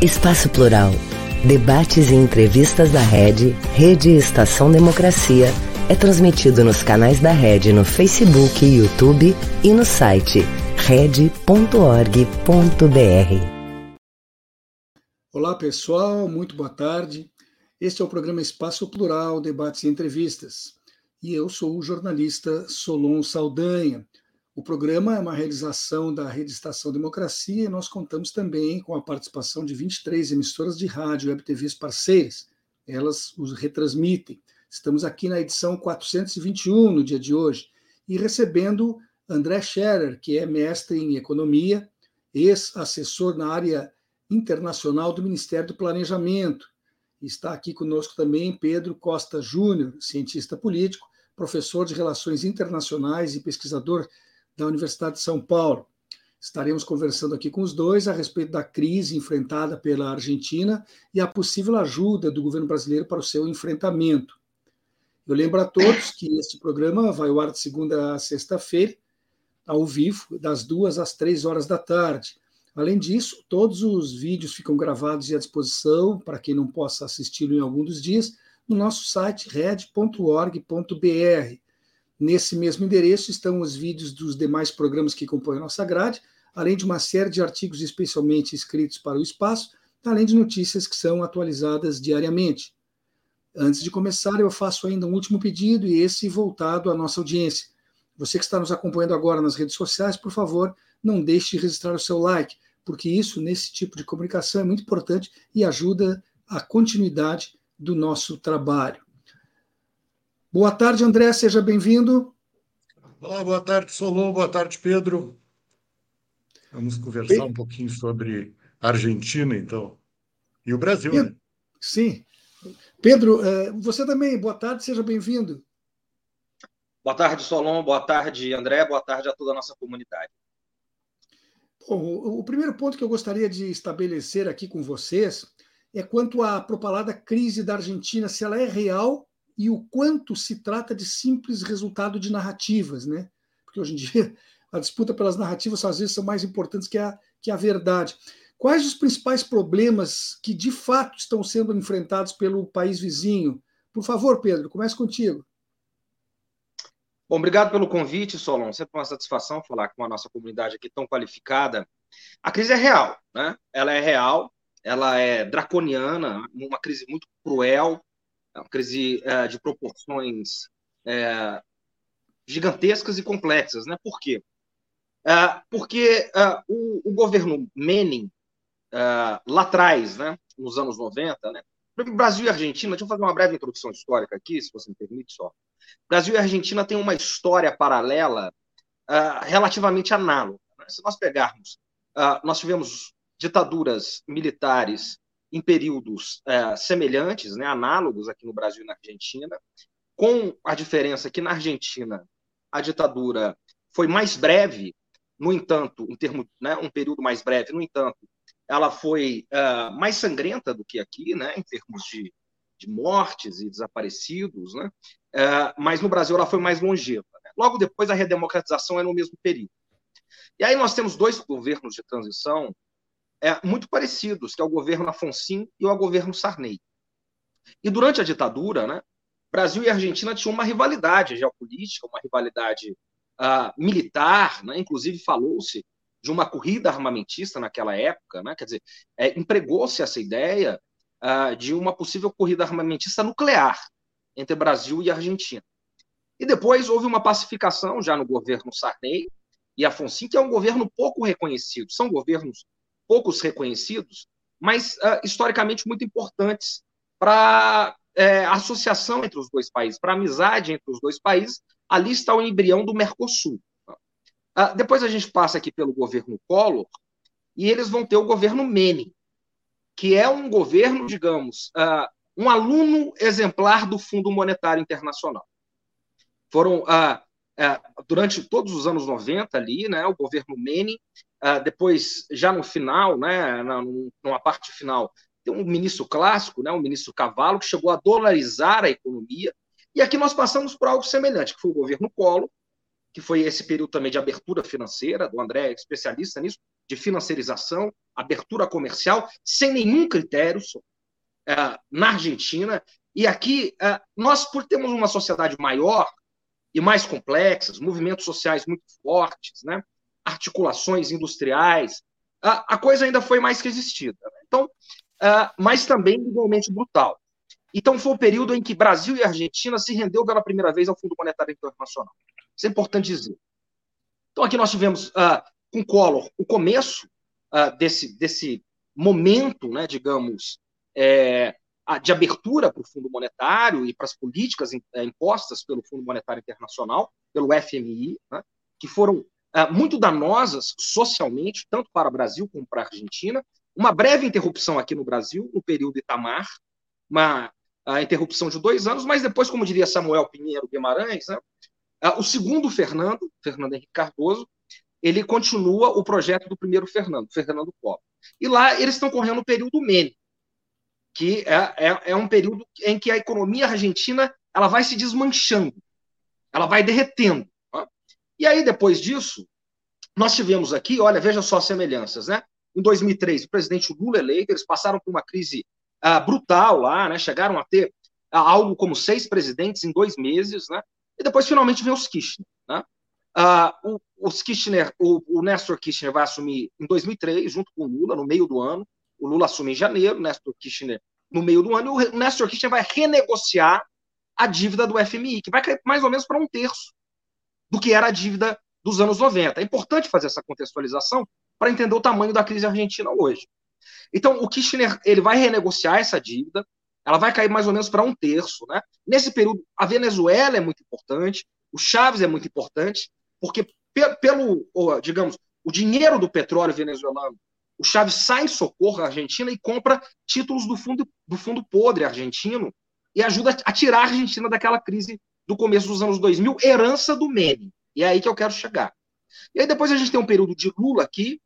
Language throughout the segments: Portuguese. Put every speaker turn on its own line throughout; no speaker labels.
Espaço Plural. Debates e entrevistas da Rede, Rede Estação Democracia, é transmitido nos canais da Rede no Facebook, YouTube e no site rede.org.br.
Olá pessoal, muito boa tarde. Este é o programa Espaço Plural, Debates e Entrevistas. E eu sou o jornalista Solon Saldanha. O programa é uma realização da Rede Estação Democracia e nós contamos também com a participação de 23 emissoras de rádio e web parceiras. Elas os retransmitem. Estamos aqui na edição 421 no dia de hoje e recebendo André Scherer, que é mestre em economia, ex-assessor na área internacional do Ministério do Planejamento. Está aqui conosco também Pedro Costa Júnior, cientista político, professor de Relações Internacionais e pesquisador da Universidade de São Paulo. Estaremos conversando aqui com os dois a respeito da crise enfrentada pela Argentina e a possível ajuda do governo brasileiro para o seu enfrentamento. Eu lembro a todos que este programa vai ao ar de segunda a sexta-feira, ao vivo, das duas às três horas da tarde. Além disso, todos os vídeos ficam gravados e à disposição para quem não possa assisti-lo em algum dos dias no nosso site red.org.br Nesse mesmo endereço estão os vídeos dos demais programas que compõem a nossa grade, além de uma série de artigos especialmente escritos para o espaço, além de notícias que são atualizadas diariamente. Antes de começar, eu faço ainda um último pedido, e esse voltado à nossa audiência. Você que está nos acompanhando agora nas redes sociais, por favor, não deixe de registrar o seu like, porque isso, nesse tipo de comunicação, é muito importante e ajuda a continuidade do nosso trabalho. Boa tarde, André, seja bem-vindo.
Olá, boa tarde, Solon, boa tarde, Pedro. Vamos conversar um pouquinho sobre a Argentina, então, e o Brasil, Pedro, né?
Sim. Pedro, eh, você também, boa tarde, seja bem-vindo.
Boa tarde, Solon, boa tarde, André, boa tarde a toda a nossa comunidade.
Bom, o primeiro ponto que eu gostaria de estabelecer aqui com vocês é quanto à propalada crise da Argentina, se ela é real e o quanto se trata de simples resultado de narrativas, né? Porque hoje em dia a disputa pelas narrativas às vezes são mais importantes que a, que a verdade. Quais os principais problemas que de fato estão sendo enfrentados pelo país vizinho? Por favor, Pedro, comece contigo.
Bom, obrigado pelo convite, Solon. Sempre uma satisfação falar com a nossa comunidade aqui tão qualificada. A crise é real, né? Ela é real, ela é draconiana, uma crise muito cruel, é uma crise é, de proporções é, gigantescas e complexas. Né? Por quê? É, porque é, o, o, governo Menem, é, lá atrás, né, nos anos 90, né, Brasil e Argentina, deixa eu fazer uma breve introdução histórica aqui, se você me permite só. Brasil e Argentina têm uma história paralela relativamente análoga. Né? Se nós pegarmos, nós tivemos ditaduras militares em períodos é, semelhantes, né, análogos aqui no Brasil e na Argentina, com a diferença que na Argentina a ditadura foi mais breve, no entanto, em termos, né, um período mais breve, no entanto, ela foi uh, mais sangrenta do que aqui, né, em termos de, de mortes e desaparecidos, né, uh, mas no Brasil ela foi mais longeva. Né? Logo depois, a redemocratização é no mesmo período. E aí nós temos dois governos de transição é, muito parecidos, que é o governo Afonso e o governo Sarney. E durante a ditadura, né, Brasil e Argentina tinham uma rivalidade geopolítica, uma rivalidade uh, militar, né, inclusive falou-se de uma corrida armamentista naquela época, né, quer dizer, é, empregou-se essa ideia uh, de uma possível corrida armamentista nuclear entre Brasil e Argentina. E depois houve uma pacificação já no governo Sarney e Afonso, que é um governo pouco reconhecido. São governos poucos reconhecidos, mas uh, historicamente muito importantes para é, a associação entre os dois países, para a amizade entre os dois países. Ali está o embrião do Mercosul. Uh, depois a gente passa aqui pelo governo Collor e eles vão ter o governo Menem, que é um governo, digamos, uh, um aluno exemplar do Fundo Monetário Internacional. Foram durante todos os anos 90 ali, né, o governo Menem Uh, depois, já no final, né, na, numa parte final, tem um ministro clássico, né, um ministro Cavalo, que chegou a dolarizar a economia. E aqui nós passamos por algo semelhante, que foi o governo Collor, que foi esse período também de abertura financeira, do André, especialista nisso, de financiarização, abertura comercial, sem nenhum critério uh, na Argentina. E aqui, nós, por termos uma sociedade maior e mais complexa, movimentos sociais muito fortes, né, articulações industriais, uh, a coisa ainda foi mais resistida. Né? Então, mas também igualmente brutal. Então, foi o período em que Brasil e Argentina se rendeu pela primeira vez ao Fundo Monetário Internacional. Isso é importante dizer. Então, aqui nós tivemos uh, com Collor o começo uh, desse, desse momento, né, digamos, é, de abertura para o Fundo Monetário e para as políticas é, impostas pelo Fundo Monetário Internacional, pelo FMI, né, que foram uh, muito danosas socialmente, tanto para o Brasil como para a Argentina. Uma breve interrupção aqui no Brasil, no período Itamar, uma interrupção de dois anos, mas depois, como diria Samuel Pinheiro Guimarães, né, o segundo Fernando, Fernando Henrique Cardoso, ele continua o projeto do primeiro Fernando, Fernando Collor. E lá eles estão correndo o período Menem, que é, é, é, um período em que a economia argentina ela vai se desmanchando, ela vai derretendo. Tá? E aí, depois disso, nós tivemos aqui, olha, veja só as semelhanças, né? Em 2003, o presidente Lula eleito, eles passaram por uma crise uh, brutal lá, né? Chegaram a ter uh, algo como seis presidentes em dois meses, né? E depois, finalmente, vem os Kirchner. Né? Uh, o, os Kirchner, o, o Néstor Kirchner vai assumir em 2003, junto com o Lula, no meio do ano. O Lula assume em janeiro, Néstor Kirchner no meio do ano, e o Néstor Kirchner vai renegociar a dívida do FMI, que vai cair mais ou menos para um terço do que era a dívida dos anos 90. É importante fazer essa contextualização para entender o tamanho da crise argentina hoje. Então, o Kirchner ele vai renegociar essa dívida, ela vai cair mais ou menos para um terço. Né? Nesse período, a Venezuela é muito importante, o Chaves é muito importante, porque pelo, digamos, o dinheiro do petróleo venezuelano, o Chaves sai em socorro à Argentina e compra títulos do fundo, do fundo podre argentino e ajuda a tirar a Argentina daquela crise do começo dos anos 2000, herança do Menem. E é aí que eu quero chegar. E aí depois a gente tem um período de Lula aqui,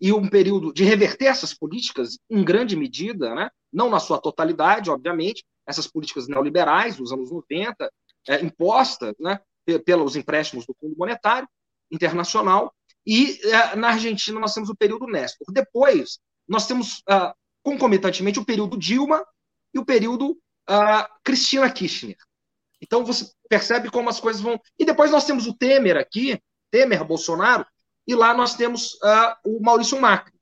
e um período de reverter essas políticas em grande medida, né? não na sua totalidade, obviamente, essas políticas neoliberais dos anos 90, é, impostas né, pelos empréstimos do Fundo Monetário Internacional, e é, na Argentina nós temos o período Néstor. Depois, nós temos ah, concomitantemente o período Dilma e o período ah, Cristina Kirchner. Então você percebe como as coisas vão. E depois nós temos o Temer aqui, Temer Bolsonaro, e lá nós temos uh, o Maurício Macri.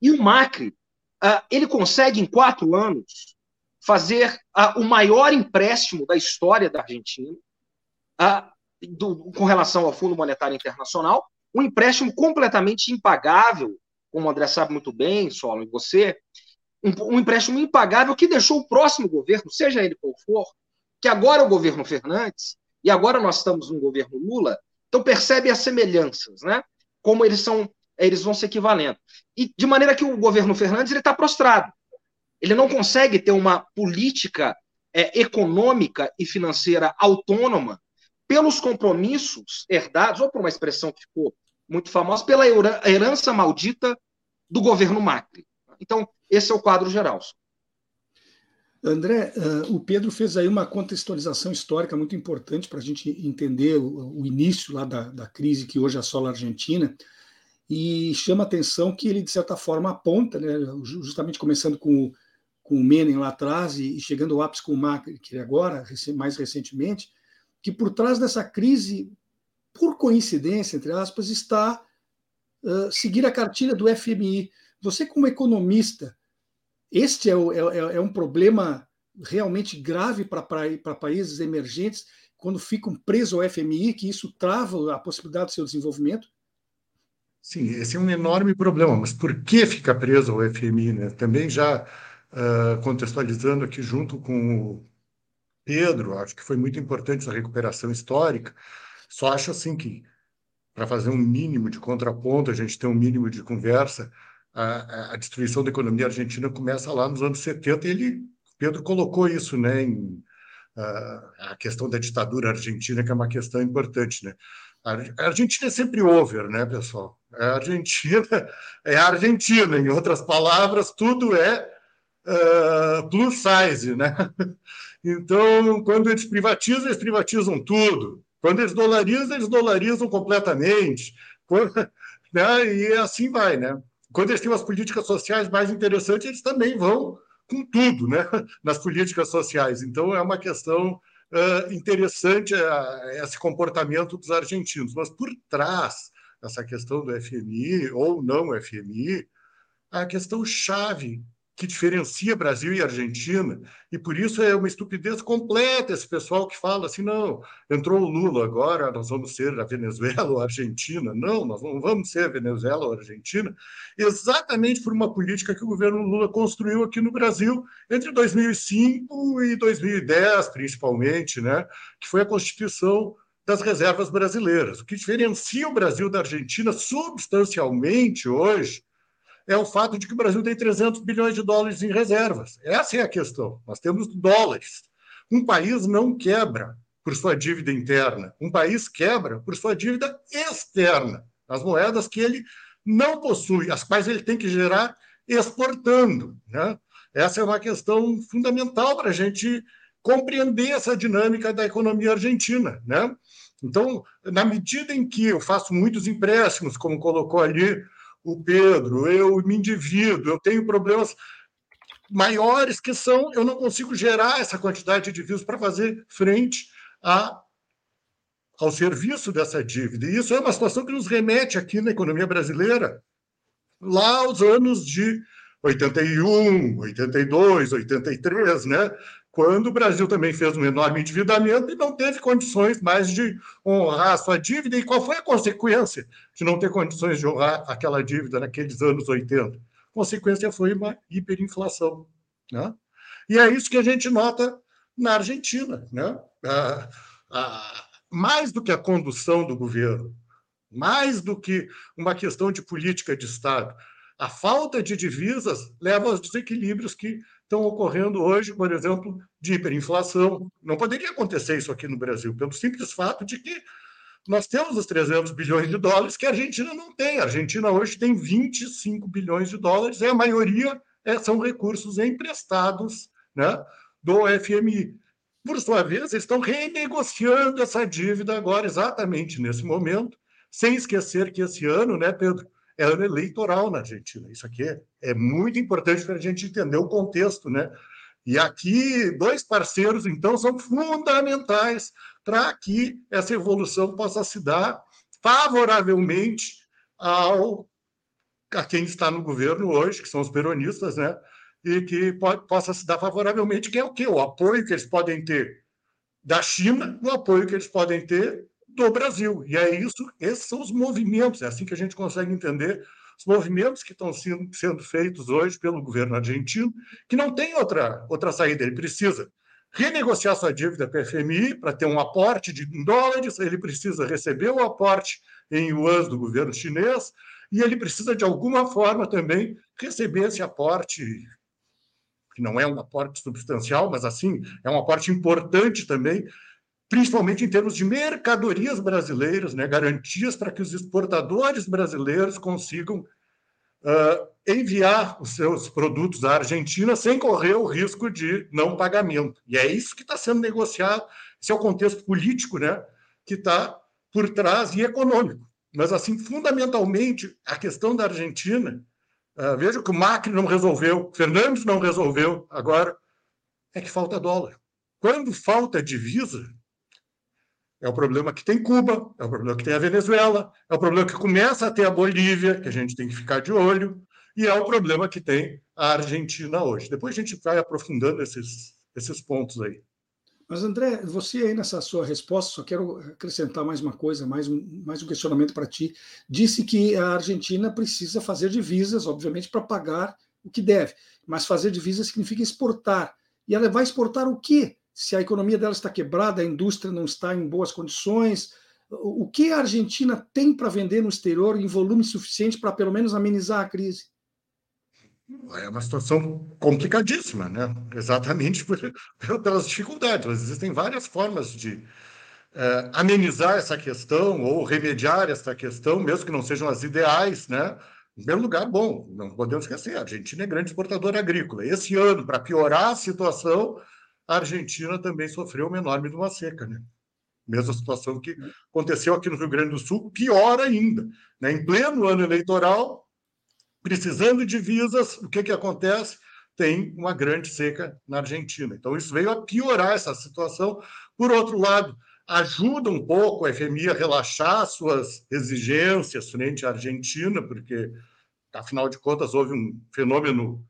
E o Macri, uh, ele consegue, em quatro anos, fazer uh, o maior empréstimo da história da Argentina do, com relação ao Fundo Monetário Internacional, um empréstimo completamente impagável, como o André sabe muito bem, Solo, e você, um, um empréstimo impagável que deixou o próximo governo, seja ele qual for, que agora é o governo Fernandes, e agora nós estamos no governo Lula, então percebe as semelhanças, né? Como eles são, eles vão se equivalendo. E de maneira que o governo Fernandes ele está prostrado. Ele não consegue ter uma política é, econômica e financeira autônoma pelos compromissos herdados, ou por uma expressão que ficou muito famosa, pela herança maldita do governo Macri. Então, esse é o quadro geral.
André, uh, o Pedro fez aí uma contextualização histórica muito importante para a gente entender o, início lá da, da crise que hoje assola a Argentina e chama atenção que ele, de certa forma, aponta, né, justamente começando com o, com o Menem lá atrás e, e chegando ao ápice com o Macri, que é agora, mais recentemente, que por trás dessa crise, por coincidência, entre aspas, está uh, seguir a cartilha do FMI. Você, como economista, este é, o, é, é um problema realmente grave para países emergentes, quando ficam presos ao FMI, que isso trava a possibilidade do seu desenvolvimento?
Sim, esse é um enorme problema, mas por que fica preso ao FMI? Né? Também já uh, contextualizando aqui junto com o Pedro, acho que foi muito importante essa recuperação histórica, só acho assim que, para fazer um mínimo de contraponto, a gente tem um mínimo de conversa, a, a, destruição da economia argentina começa lá nos anos 70 e ele, Pedro colocou isso né, em a questão da ditadura argentina, que é uma questão importante. Né? A Argentina é sempre over, né, pessoal? A Argentina é a Argentina, em outras palavras, tudo é uh, plus size, né? Então, quando eles privatizam, eles privatizam tudo. Quando eles dolarizam, eles dolarizam completamente. Quando, né? E assim vai, né? Quando eles têm umas políticas sociais mais interessantes, eles também vão com tudo, né? Nas políticas sociais. Então é uma questão uh, interessante uh, esse comportamento dos argentinos. Mas por trás dessa questão do FMI ou não FMI, a questão chave que diferencia Brasil e Argentina, e por isso é uma estupidez completa esse pessoal que fala assim: não, entrou o Lula, agora nós vamos ser a Venezuela ou a Argentina. Não, nós não vamos ser a Venezuela ou a Argentina, exatamente por uma política que o governo Lula construiu aqui no Brasil entre 2005 e 2010, principalmente, né? que foi a Constituição das reservas brasileiras. O que diferencia o Brasil da Argentina substancialmente hoje é o fato de que o Brasil tem 300 bilhões de dólares em reservas. Essa é a questão. Nós temos dólares. Um país não quebra por sua dívida interna. Um país quebra por sua dívida externa. As moedas que ele não possui, as quais ele tem que gerar exportando. Né? Essa é uma questão fundamental para a gente compreender essa dinâmica da economia argentina. Né? Então, na medida em que eu faço muitos empréstimos, como colocou ali o Pedro, eu me endivido, eu tenho problemas maiores que são, eu não consigo gerar essa quantidade de divisas para fazer frente a, ao serviço dessa dívida. E isso é uma situação que nos remete aqui na economia brasileira lá aos anos de 81, 82, 83, né? Quando o Brasil também fez um enorme endividamento e não teve condições mais de honrar a sua dívida. E qual foi a consequência de não ter condições de honrar aquela dívida naqueles anos 80? A consequência foi uma hiperinflação. Né? E é isso que a gente nota na Argentina. Né? Ah, ah, mais do que a condução do governo, mais do que uma questão de política de Estado, a falta de divisas leva aos desequilíbrios que estão ocorrendo hoje, por exemplo, de hiperinflação. Não poderia acontecer isso aqui no Brasil, pelo simples fato de que nós temos os 300 bilhões de dólares que a Argentina não tem. A Argentina hoje tem 25 bilhões de dólares e a maioria é, são recursos emprestados né, do FMI. Por sua vez, estão renegociando essa dívida agora, exatamente nesse momento, sem esquecer que esse ano, né, Pedro, é ano eleitoral na Argentina. Isso aqui é, é muito importante para a gente entender o contexto, né? E aqui, dois parceiros, então, são fundamentais para que essa evolução possa se dar favoravelmente ao, a quem está no governo hoje, que são os peronistas, né? E que possa se dar favoravelmente, que é o quê? O apoio que eles podem ter da China, o apoio que eles podem ter do Brasil. E é isso, esses são os movimentos, é assim que a gente consegue entender os movimentos que estão sendo, sendo feitos hoje pelo governo argentino, que não tem outra, outra saída, ele precisa renegociar sua dívida com a FMI para ter um aporte de dólares, ele precisa receber o aporte em yuans do governo chinês, e ele precisa, de alguma forma, também receber esse aporte, que não é um aporte substancial, mas assim, é um aporte importante também principalmente em termos de mercadorias brasileiras, né, garantias para que os exportadores brasileiros consigam uh, enviar os seus produtos à Argentina sem correr o risco de não pagamento. E é isso que está sendo negociado. Esse é o contexto político né, que está por trás e econômico. Mas, assim, fundamentalmente, a questão da Argentina, uh, veja que o Macri não resolveu, Fernandes não resolveu, agora é que falta dólar. Quando falta divisa, é o problema que tem Cuba, é o problema que tem a Venezuela, é o problema que começa a ter a Bolívia, que a gente tem que ficar de olho, e é o problema que tem a Argentina hoje. Depois a gente vai aprofundando esses, esses pontos aí.
Mas, André, você aí nessa sua resposta, só quero acrescentar mais uma coisa, mais um, mais um questionamento para ti. Disse que a Argentina precisa fazer divisas, obviamente, para pagar o que deve, mas fazer divisas significa exportar. E ela vai exportar o quê? Se a economia dela está quebrada, a indústria não está em boas condições. O que a Argentina tem para vender no exterior em volume suficiente para pelo menos amenizar a crise?
É uma situação complicadíssima, né? Exatamente por, pelas dificuldades. Mas existem várias formas de é, amenizar essa questão ou remediar essa questão, mesmo que não sejam as ideais, né? Em primeiro lugar, bom, não podemos esquecer, a Argentina é grande exportadora agrícola. Esse ano, para piorar a situação, a Argentina também sofreu uma enorme de uma seca, né? Mesma situação que aconteceu aqui no Rio Grande do Sul, pior ainda. Né? Em pleno ano eleitoral, precisando de visas, o que, que acontece? Tem uma grande seca na Argentina. Então, isso veio a piorar essa situação. Por outro lado, ajuda um pouco a FMI a relaxar suas exigências frente à Argentina, porque, afinal de contas, houve um fenômeno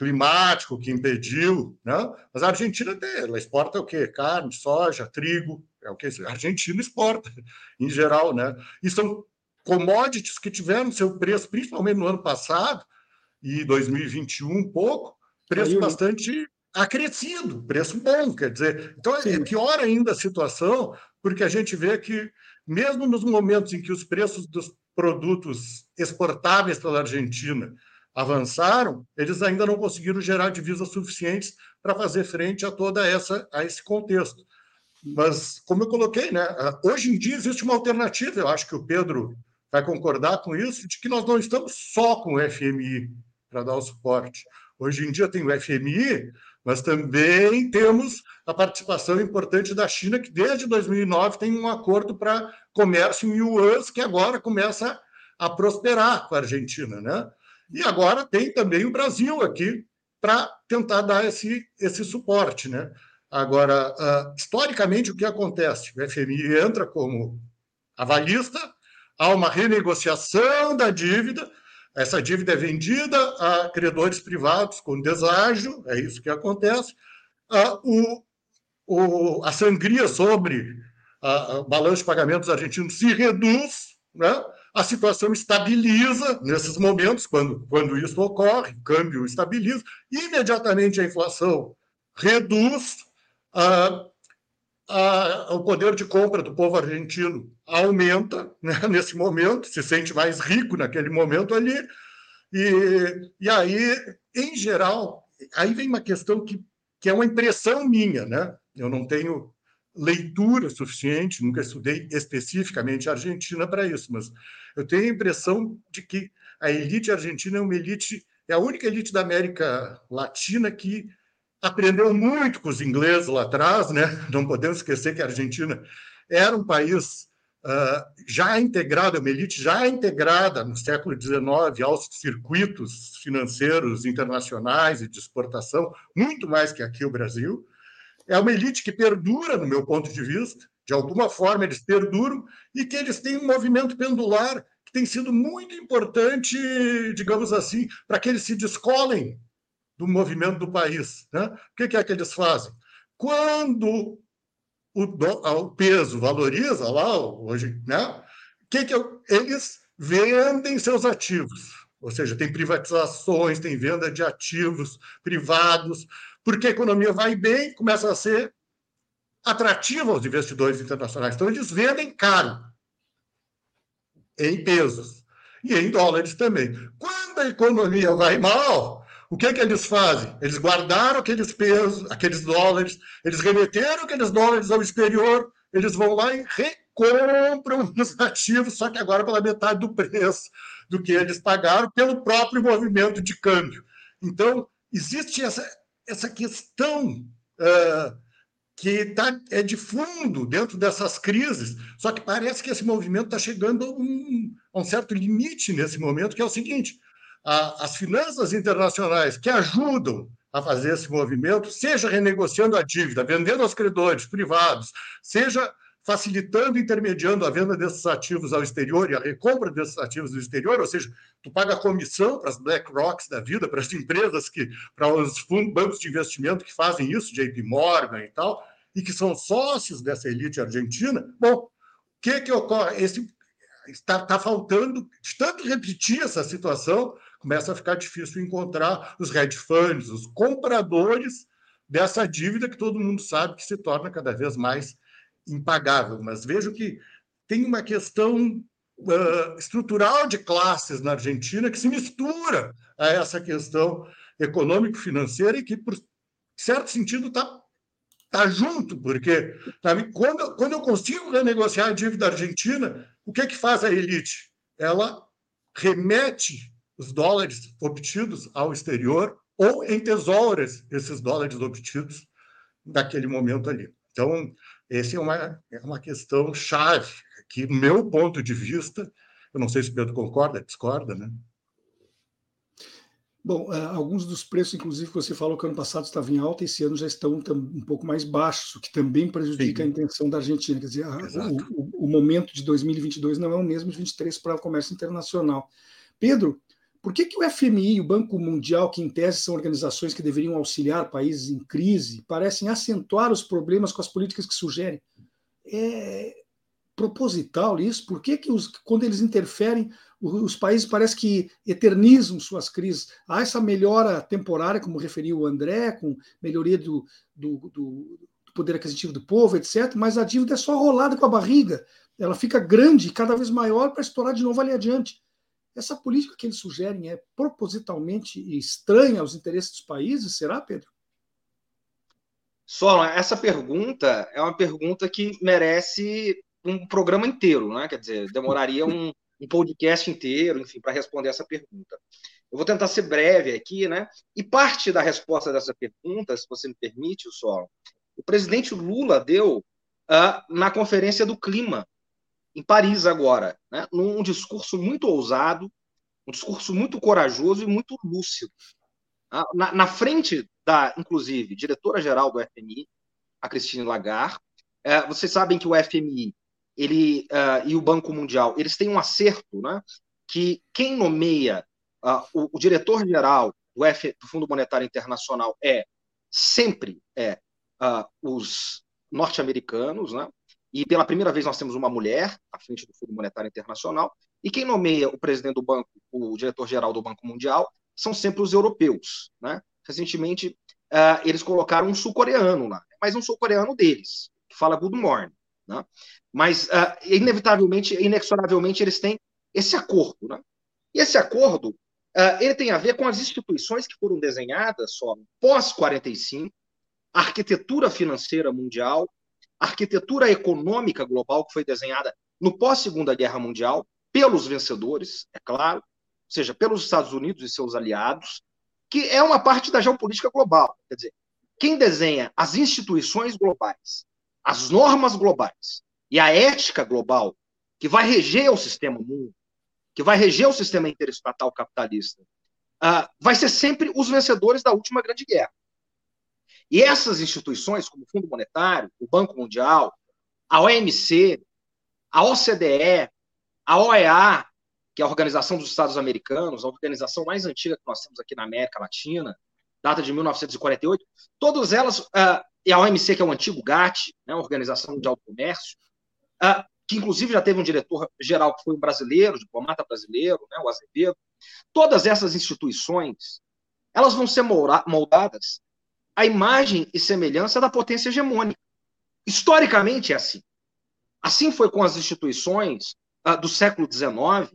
climático que impediu, né? Mas a Argentina ela exporta o quê? Carne, soja, trigo, é o que a Argentina exporta em geral, né? E são commodities que tiveram seu preço, principalmente no ano passado e 2021 um pouco, preço Aí, bastante acrescido, preço bom, quer dizer. Então é Sim. é pior ainda a situação, porque a gente vê que mesmo nos momentos em que os preços dos produtos exportáveis pela Argentina avançaram, eles ainda não conseguiram gerar divisas suficientes para fazer frente a toda essa a esse contexto. Mas como eu coloquei, né, hoje em dia existe uma alternativa, eu acho que o Pedro vai concordar com isso, de que nós não estamos só com o FMI para dar o suporte. Hoje em dia tem o FMI, mas também temos a participação importante da China, que desde 2009 tem um acordo para comércio em yuan, que agora começa a prosperar com a Argentina. Né? E agora tem também o Brasil aqui para tentar dar esse, esse suporte. Né? Agora, uh, historicamente, o que acontece? O FMI entra como avalista, há uma renegociação da dívida, essa dívida é vendida a credores privados com deságio, é isso que acontece. Ah, o, o, a sangria sobre o balanço de pagamentos argentinos se reduz, né? A situação estabiliza nesses momentos, quando, quando isso ocorre, o câmbio estabiliza, imediatamente a inflação reduz, ah, a, o poder de compra do povo argentino aumenta né, nesse momento, se sente mais rico naquele momento ali, e, e aí, em geral, aí vem uma questão que, que é uma impressão minha, né? Eu não tenho leitura suficiente, nunca estudei especificamente a Argentina para isso, mas eu tenho a impressão de que a elite argentina é uma elite, é a única elite da América Latina que aprendeu muito com os ingleses lá atrás, né? Não podemos esquecer que a Argentina era um país uh, já integrado, uma elite já integrada no século XIX aos circuitos financeiros internacionais e de exportação, muito mais que aqui o Brasil. É uma elite que perdura, no meu ponto de vista, de alguma forma eles perduram e que eles têm um movimento pendular que tem sido muito importante, digamos assim, para que eles se descolem do movimento do país. Né? O que é que eles fazem? Quando o, do, o peso valoriza lá, hoje, né? que, que eles vendem seus ativos? Ou seja, tem privatizações, tem venda de ativos privados, porque a economia vai bem, começa a ser atrativa aos investidores internacionais. Então, eles vendem caro, em pesos, e em dólares também. Quando a economia vai mal, o que, é que eles fazem? Eles guardaram aqueles pesos, aqueles dólares, eles remeteram aqueles dólares ao exterior, eles vão lá e recompram os ativos, só que agora pela metade do preço do que eles pagaram pelo próprio movimento de câmbio. Então, existe essa, essa questão uh, que tá, é de fundo dentro dessas crises, só que parece que esse movimento está chegando a um, a um certo limite nesse momento, que é o seguinte: a, as finanças internacionais que ajudam a fazer esse movimento, seja renegociando a dívida, vendendo aos credores privados, seja facilitando intermediando a venda desses ativos ao exterior e a recompra desses ativos do exterior, ou seja, tu paga comissão para as BlackRocks da vida, para as empresas que, para os fundos, bancos de investimento que fazem isso, JP Morgan e tal, e que são sócios dessa elite argentina. Bom, o que que ocorre? Esse está, está faltando, de tanto repetir essa situação, começa a ficar difícil encontrar os hedge funds, os compradores dessa dívida que todo mundo sabe que se torna cada vez mais impagável. Mas vejo que tem uma questão uh, estrutural de classes na Argentina que se mistura a essa questão econômico-financeira e que, por certo sentido, está tá junto, porque sabe, quando, quando eu consigo renegociar a dívida argentina, o que, que faz a elite? Ela remete os dólares obtidos ao exterior ou em tesouras esses dólares obtidos naquele momento ali. Então, Essa é uma, é uma questão chave, que, do meu ponto de vista, eu não sei se o Pedro concorda, discorda, né?
Bom, uh, alguns dos preços, inclusive, que você falou que ano passado estava em alta, esse ano já estão um pouco mais baixos, o que também prejudica Sim. a intenção da Argentina. Quer dizer, a, o, o, momento de 2022 não é o mesmo de 2023 para o comércio internacional. Pedro, por que, que o FMI e o Banco Mundial, que em tese são organizações que deveriam auxiliar países em crise, parecem acentuar os problemas com as políticas que sugerem? É proposital isso? Por que, que os, quando eles interferem, os países parece que eternizam suas crises? Há essa melhora temporária, como referiu o André, com melhoria do, do, do poder aquisitivo do povo, etc., mas a dívida é só rolada com a barriga. Ela fica grande, cada vez maior, para estourar de novo ali adiante. Essa política que eles sugerem é propositalmente estranha aos interesses dos países, será, Pedro?
Só essa pergunta é uma pergunta que merece um programa inteiro, né? Quer dizer, demoraria um, um podcast inteiro, enfim, para responder essa pergunta. Eu vou tentar ser breve aqui, né? E parte da resposta dessa pergunta, se você me permite, só, o presidente Lula deu uh, na Conferência do Clima em Paris agora, né, num discurso muito ousado, um discurso muito corajoso e muito lúcido. Ah, na, na frente da, inclusive, diretora-geral do FMI, a Christine Lagarde, é, vocês sabem que o FMI ele, uh, e o Banco Mundial eles têm um acerto, né, que quem nomeia uh, o, o diretor-geral do, do, Fundo Monetário Internacional é sempre é, uh, os norte-americanos, né, e pela primeira vez nós temos uma mulher à frente do Fundo Monetário Internacional, e quem nomeia o presidente do banco, o diretor-geral do Banco Mundial, são sempre os europeus. Né? Recentemente, uh, eles colocaram um sul-coreano lá, mas um sul-coreano deles, que fala good morning. Né? Mas, uh, inevitavelmente, inexoravelmente, eles têm esse acordo. Né? E esse acordo uh, ele tem a ver com as instituições que foram desenhadas só pós-45, a arquitetura financeira mundial, arquitetura econômica global que foi desenhada no pós-Segunda Guerra Mundial pelos vencedores, é claro, ou seja, pelos Estados Unidos e seus aliados, que é uma parte da geopolítica global. Quer dizer, quem desenha as instituições globais, as normas globais e a ética global que vai reger o sistema mundo, que vai reger o sistema interestatal capitalista, uh, vai ser sempre os vencedores da última grande guerra. E essas instituições, como o Fundo Monetário, o Banco Mundial, a OMC, a OCDE, a OEA, que é a Organização dos Estados Americanos, a organização mais antiga que nós temos aqui na América Latina, data de 1948, todas elas, uh, e a OMC, que é o antigo GATT, né, Organização Mundial do Comércio, uh, que inclusive já teve um diretor-geral que foi um brasileiro, diplomata brasileiro, né, o Azevedo, todas essas instituições, elas vão ser moldadas a imagem e semelhança da potência hegemônica. Historicamente é assim. Assim foi com as instituições uh, do século XIX,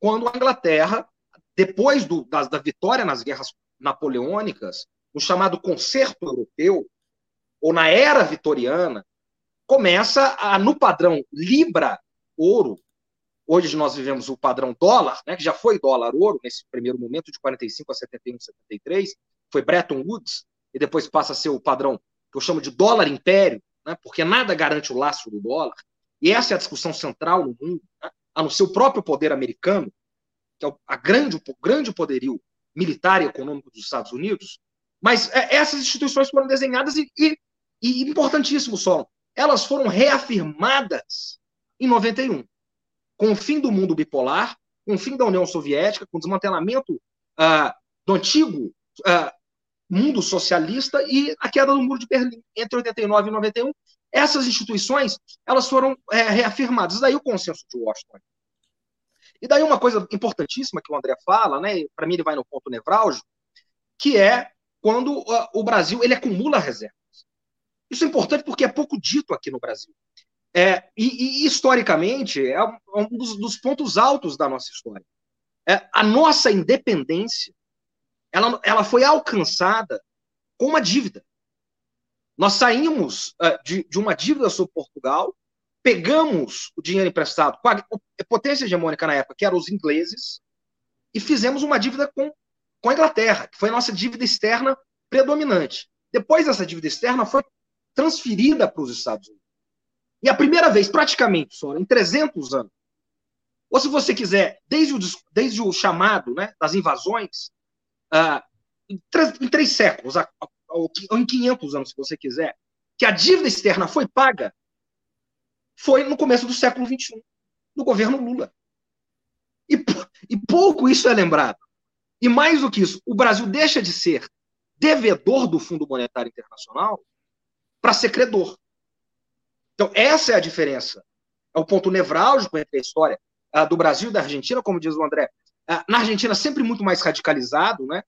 quando a Inglaterra, depois do, da, da, vitória nas guerras napoleônicas, o chamado Concerto Europeu, ou na era vitoriana, começa a, no padrão Libra-Ouro, hoje nós vivemos o padrão dólar, né, que já foi dólar-ouro nesse primeiro momento, de 45 a 71, 73, foi Bretton Woods, e depois passa a ser o padrão que eu chamo de dólar império, né, porque nada garante o laço do dólar. E essa é a discussão central no mundo, né, a no seu próprio poder americano, que é a grande, o grande poderio militar e econômico dos Estados Unidos. Mas é, essas instituições foram desenhadas e, e, e importantíssimo só, elas foram reafirmadas em 91, com o fim do mundo bipolar, com o fim da União Soviética, com o desmantelamento uh, do antigo uh, mundo socialista e a queda do muro de Berlim entre 89 e 91. Essas instituições elas foram é, reafirmadas. Daí o consenso de Washington. E daí uma coisa importantíssima que o André fala, né? Para mim ele vai no ponto nevrálgico, que é quando uh, o Brasil ele acumula reservas. Isso é importante porque é pouco dito aqui no Brasil. É, e, e, historicamente é um dos, dos, pontos altos da nossa história. É, a nossa independência ela, ela foi alcançada com uma dívida. Nós saímos uh, de, de uma dívida sobre Portugal, pegamos o dinheiro emprestado com a, potência hegemônica na época, que eram os ingleses, e fizemos uma dívida com, com a Inglaterra, que foi a nossa dívida externa predominante. Depois dessa dívida externa foi transferida para os Estados Unidos. E a primeira vez, praticamente, só em 300 anos, ou se você quiser, desde o, desde o chamado né, das invasões, uh, em, três, em, três, séculos, ou em 500 anos, se você quiser, que a dívida externa foi paga, foi no começo do século XXI, no governo Lula. E, e pouco isso é lembrado. E mais do que isso, o Brasil deixa de ser devedor do Fundo Monetário Internacional para ser credor. Então, essa é a diferença. É o ponto nevrálgico entre a história uh, do Brasil e da Argentina, como diz o André. Uh, na Argentina, sempre muito mais radicalizado, né?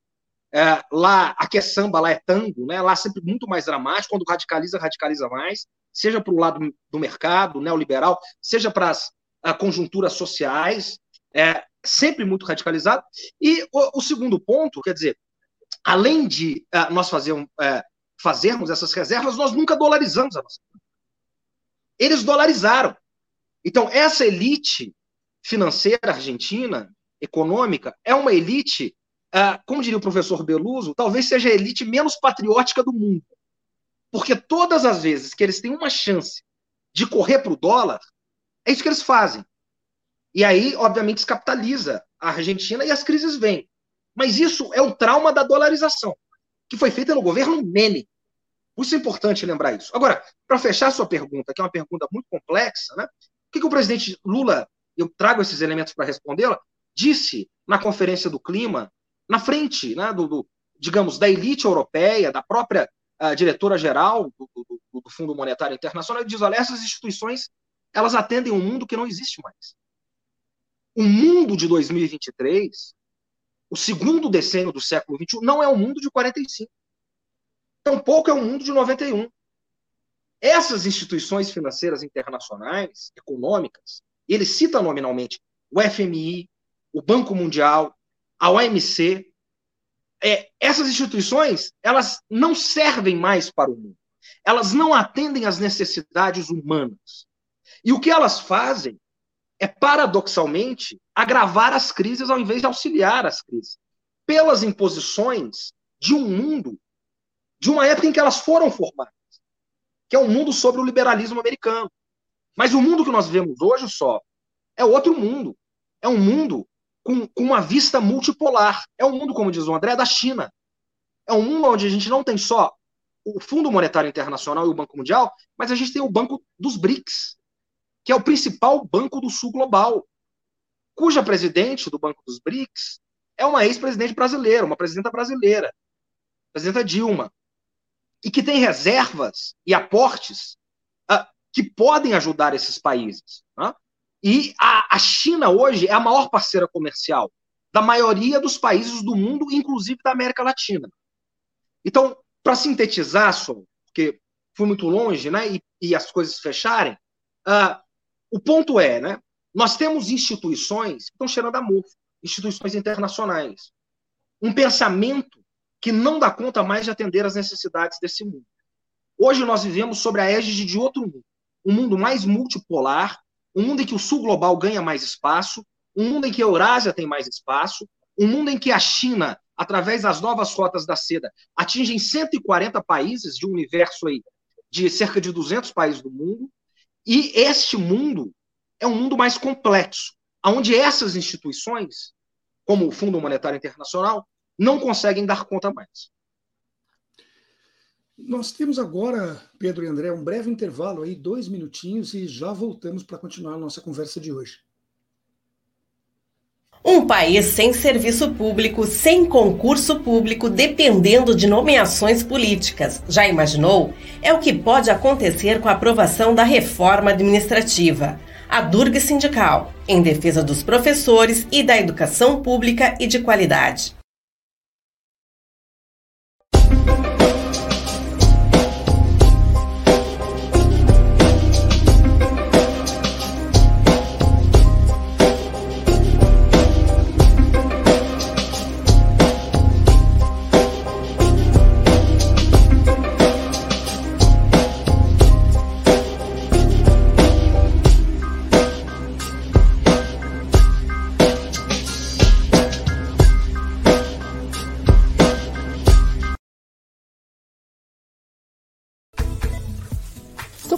Uh, lá, aqui é samba, lá é tango, né? Lá sempre muito mais dramático. Quando radicaliza, radicaliza mais, seja para o lado do mercado neoliberal, seja para as conjunturas sociais, é, sempre muito radicalizado. E o, o segundo ponto, quer dizer, além de nós fazer, fazermos essas reservas, nós nunca dolarizamos a nossa eles dolarizaram. Então, essa elite financeira argentina, econômica, é uma elite, uh, como diria o professor Beluso, talvez seja a elite menos patriótica do mundo. Porque todas as vezes que eles têm uma chance de correr para o dólar, é isso que eles fazem. E aí, obviamente, descapitaliza a Argentina e as crises vêm. Mas isso é o trauma da dolarização, que foi feita no governo Menem. Isso é importante lembrar isso. Agora, para fechar sua pergunta, que é uma pergunta muito complexa, né? O que, que o presidente Lula, eu trago esses elementos para respondê-la, disse na Conferência do Clima, na frente, né, do, do digamos, da elite europeia, da própria uh, diretora-geral do, do, do, Fundo Monetário Internacional, diz, olha, essas instituições, elas atendem um mundo que não existe mais. O mundo de 2023, o segundo decênio do século XXI, não é o mundo de 45. Tampouco é o mundo de 91. Essas instituições financeiras internacionais, econômicas, ele cita nominalmente o FMI, o Banco Mundial, a OMC. É, essas instituições, elas não servem mais para o mundo. Elas não atendem às necessidades humanas. E o que elas fazem é, paradoxalmente, agravar as crises ao invés de auxiliar as crises. Pelas imposições de um mundo de uma época em que elas foram formadas, que é um mundo sobre o liberalismo americano. Mas o mundo que nós vemos hoje só é outro mundo. É um mundo com, com uma vista multipolar. É um mundo, como diz o André, da China. É um mundo onde a gente não tem só o Fundo Monetário Internacional e o Banco Mundial, mas a gente tem o Banco dos BRICS, que é o principal banco do sul global, cuja presidente do Banco dos BRICS é uma ex-presidente brasileira, uma presidenta brasileira, presidenta Dilma e que tem reservas e aportes uh, que podem ajudar esses países. Né? E a, a, China hoje é a maior parceira comercial da maioria dos países do mundo, inclusive da América Latina. Então, para sintetizar, só, porque fui muito longe, né, e, e as coisas fecharem, uh, o ponto é, né, nós temos instituições que estão cheirando amor, instituições internacionais. Um pensamento que não dá conta mais de atender às necessidades desse mundo. Hoje nós vivemos sobre a égide de outro mundo, um mundo mais multipolar, um mundo em que o sul global ganha mais espaço, um mundo em que a Eurásia tem mais espaço, um mundo em que a China, através das novas rotas da seda, atinge 140 países de um universo aí de cerca de 200 países do mundo, e este mundo é um mundo mais complexo, onde essas instituições, como o Fundo Monetário Internacional, não conseguem dar conta mais.
Nós temos agora, Pedro e André, um breve intervalo aí, dois minutinhos, e já voltamos para continuar a nossa conversa de hoje.
Um país sem serviço público, sem concurso público, dependendo de nomeações políticas. Já imaginou? É o que pode acontecer com a aprovação da reforma administrativa. A Durga Sindical, em defesa dos professores e da educação pública e de qualidade.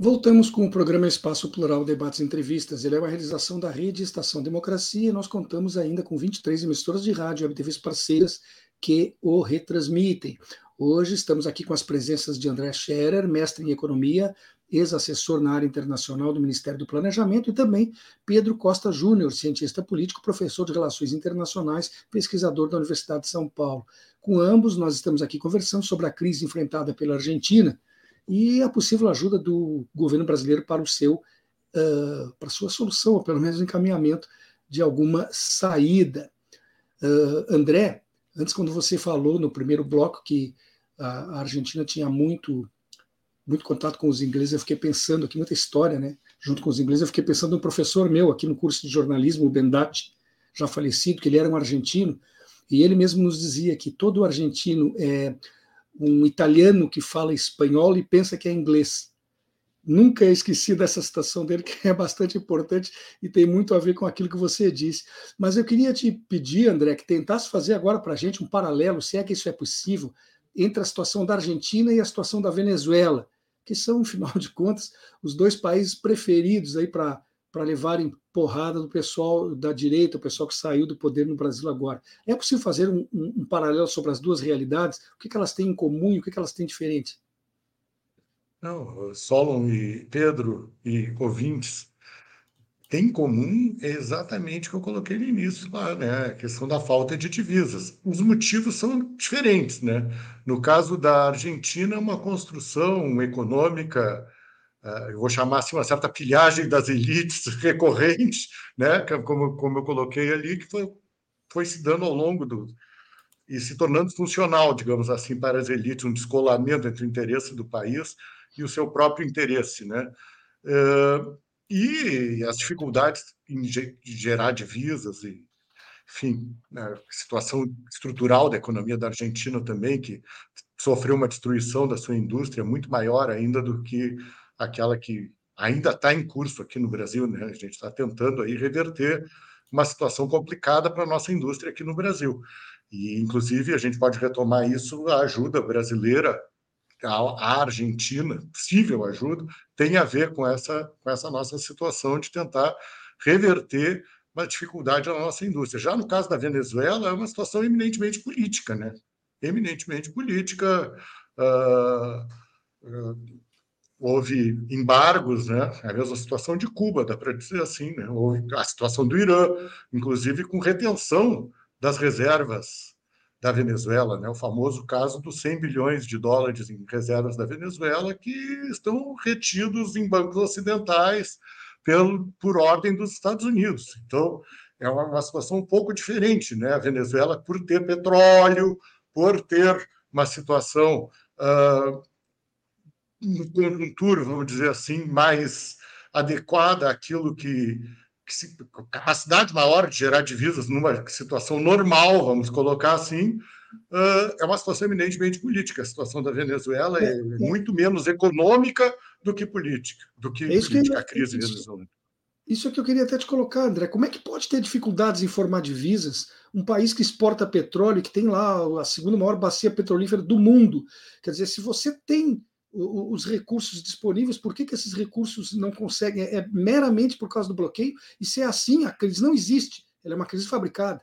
Voltamos com o programa Espaço Plural Debates e Entrevistas. Ele é uma realização da Rede Estação Democracia e nós contamos ainda com 23 emissoras de rádio e TVs parceiras que o retransmitem. Hoje estamos aqui com as presenças de André Scherer, mestre em Economia, ex-assessor na área internacional do Ministério do Planejamento, e também Pedro Costa Júnior, cientista político, professor de Relações Internacionais, pesquisador da Universidade de São Paulo. Com ambos, nós estamos aqui conversando sobre a crise enfrentada pela Argentina e a possível ajuda do governo brasileiro para o seu uh, para sua solução, ou pelo menos encaminhamento de alguma saída. Uh, André, antes quando você falou no primeiro bloco que a Argentina tinha muito muito contato com os ingleses, eu fiquei pensando aqui muita história, né? Junto com os ingleses, eu fiquei pensando um professor meu aqui no curso de jornalismo, o Bendati, já falecido, que ele era um argentino, e ele mesmo nos dizia que todo argentino é um italiano que fala espanhol e pensa que é inglês. Nunca esqueci dessa citação dele, que é bastante importante e tem muito a ver com aquilo que você disse. Mas eu queria te pedir, André, que tentasse fazer agora para a gente um paralelo, se é que isso é possível, entre a situação da Argentina e a situação da Venezuela, que são, afinal de contas, os dois países preferidos aí para para levarem porrada do pessoal da direita, o pessoal que saiu do poder no Brasil agora. É possível fazer um, um, um paralelo sobre as duas realidades? O que, que, elas têm em comum e o que, que elas têm diferente?
Não, Solon e Pedro e ouvintes têm em comum exatamente o que eu coloquei no início lá, né? A questão da falta de divisas. Os motivos são diferentes, né? No caso da Argentina, uma construção econômica eu vou chamar assim uma certa pilhagem das elites recorrente, né, como, como eu coloquei ali, que foi, foi se dando ao longo do e se tornando funcional, digamos assim, para as elites, um descolamento entre o interesse do país e o seu próprio interesse, né? Uh, e as dificuldades em gerar divisas e, enfim, a né, situação estrutural da economia da Argentina também, que sofreu uma destruição da sua indústria muito maior ainda do que aquela que ainda está em curso aqui no Brasil, né? A gente está tentando aí reverter uma situação complicada para a nossa indústria aqui no Brasil. E, inclusive, a gente pode retomar isso, a ajuda brasileira, a Argentina, possível ajuda, tem a ver com essa, com essa nossa situação de tentar reverter uma dificuldade na nossa indústria. Já no caso da Venezuela, é uma situação eminentemente política, né? Eminentemente política. Uh, uh, houve embargos, né? A mesma situação de Cuba, dá para dizer assim, né? Houve a situação do Irã, inclusive com retenção das reservas da Venezuela, né? O famoso caso dos 100 bilhões de dólares em reservas da Venezuela que estão retidos em bancos ocidentais pelo, por ordem dos Estados Unidos. Então, é uma, uma situação um pouco diferente, né? A Venezuela, por ter petróleo, por ter uma situação conjuntura, vamos dizer assim, mais adequada àquilo que, que se, capacidade maior de gerar divisas numa situação normal, vamos colocar assim, uh, é uma situação eminentemente política. A situação da Venezuela é, é, é. muito menos econômica do que política, do que é política, que, a crise isso, venezuelana.
Isso é que eu queria até te colocar, André. Como é que pode ter dificuldades em formar divisas? Um país que exporta petróleo, que tem lá a segunda maior bacia petrolífera do mundo. Quer dizer, se você tem os recursos disponíveis, por que, que esses recursos não conseguem? É meramente por causa do bloqueio? E se é assim, a crise não existe, ela é uma crise fabricada.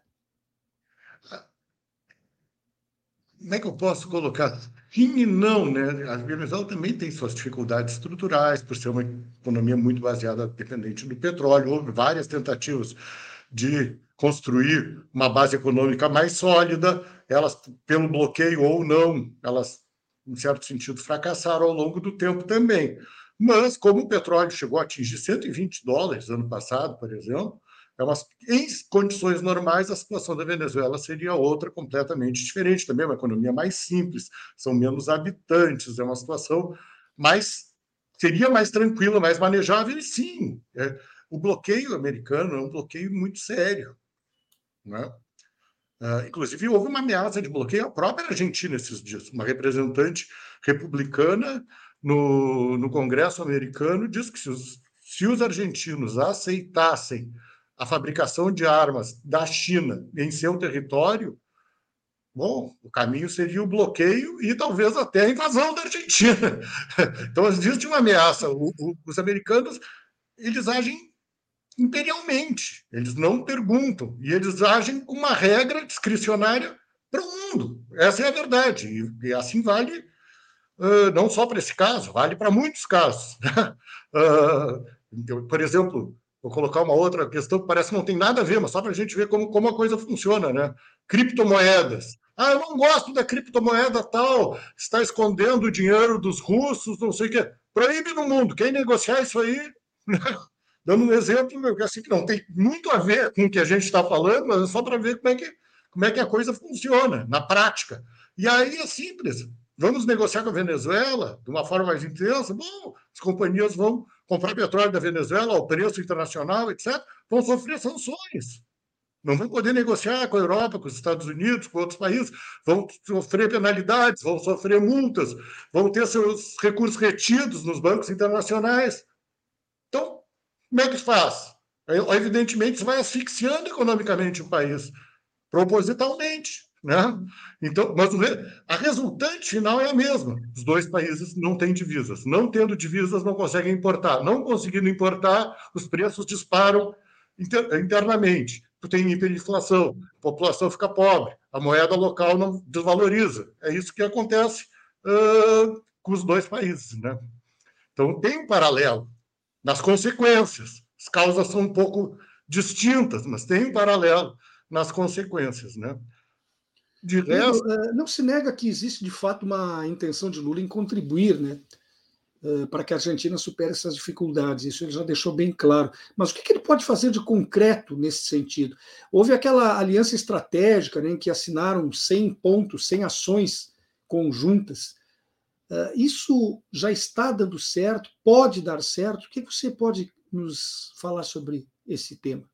Como é que eu posso colocar? Sim e não, né? A Venezuela também tem suas dificuldades estruturais, por ser uma economia muito baseada, dependente do petróleo. Houve várias tentativas de construir uma base econômica mais sólida, elas, pelo bloqueio ou não, elas em certo sentido, fracassaram ao longo do tempo também. Mas, como o petróleo chegou a atingir 120 dólares ano passado, por exemplo, é uma, em condições normais, a situação da Venezuela seria outra, completamente diferente. Também é uma economia mais simples, são menos habitantes, é uma situação mais. seria mais tranquila, mais manejável, e sim, é, o bloqueio americano é um bloqueio muito sério. Né? Uh, inclusive, houve uma ameaça de bloqueio à própria Argentina esses dias. Uma representante republicana no, no Congresso americano disse que se os, se os argentinos aceitassem a fabricação de armas da China em seu território, bom, o caminho seria o bloqueio e talvez até a invasão da Argentina. Então, existe uma ameaça. O, o, os americanos eles agem imperialmente. Eles não perguntam e eles agem com uma regra discricionária para o mundo. Essa é a verdade. E, assim vale uh, não só para esse caso, vale para muitos casos. uh, por exemplo, vou colocar uma outra questão que parece que não tem nada a ver, mas só para a gente ver como, como a coisa funciona, né? Criptomoedas. Ah, eu não gosto da criptomoeda tal, está escondendo o dinheiro dos russos, não sei o quê. Proíbe no mundo. Quem negociar isso aí dando um exemplo assim, que não tem muito a ver com o que a gente está falando, mas é só para ver como é, que, como é que a coisa funciona na prática. E aí é simples. Vamos negociar com a Venezuela de uma forma mais intensa? Bom, as companhias vão comprar petróleo da Venezuela ao preço internacional, etc., vão sofrer sanções. Não vão poder negociar com a Europa, com os Estados Unidos, com outros países, vão sofrer penalidades, vão sofrer multas, vão ter seus recursos retidos nos bancos internacionais. Então, como é que faz? Evidentemente, isso vai asfixiando economicamente o país, propositalmente. Né? Então, mas a resultante final é a mesma. Os dois países não têm divisas. Não tendo divisas, não conseguem importar. Não conseguindo importar, os preços disparam internamente. Tu tem hiperinflação, a população fica pobre, a moeda local não desvaloriza. É isso que acontece uh, com os dois países. Né? Então, tem um paralelo nas consequências. As causas são um pouco distintas, mas tem um paralelo nas consequências, né?
De resto... É, não se nega que existe de fato uma intenção de Lula em contribuir, né, é, para que a Argentina supere essas dificuldades. Isso ele já deixou bem claro. Mas o que ele pode fazer de concreto nesse sentido? Houve aquela aliança estratégica, né, em que assinaram 100 pontos, 100 ações conjuntas isso já está dando certo? Pode dar certo? O que você pode nos falar sobre esse tema?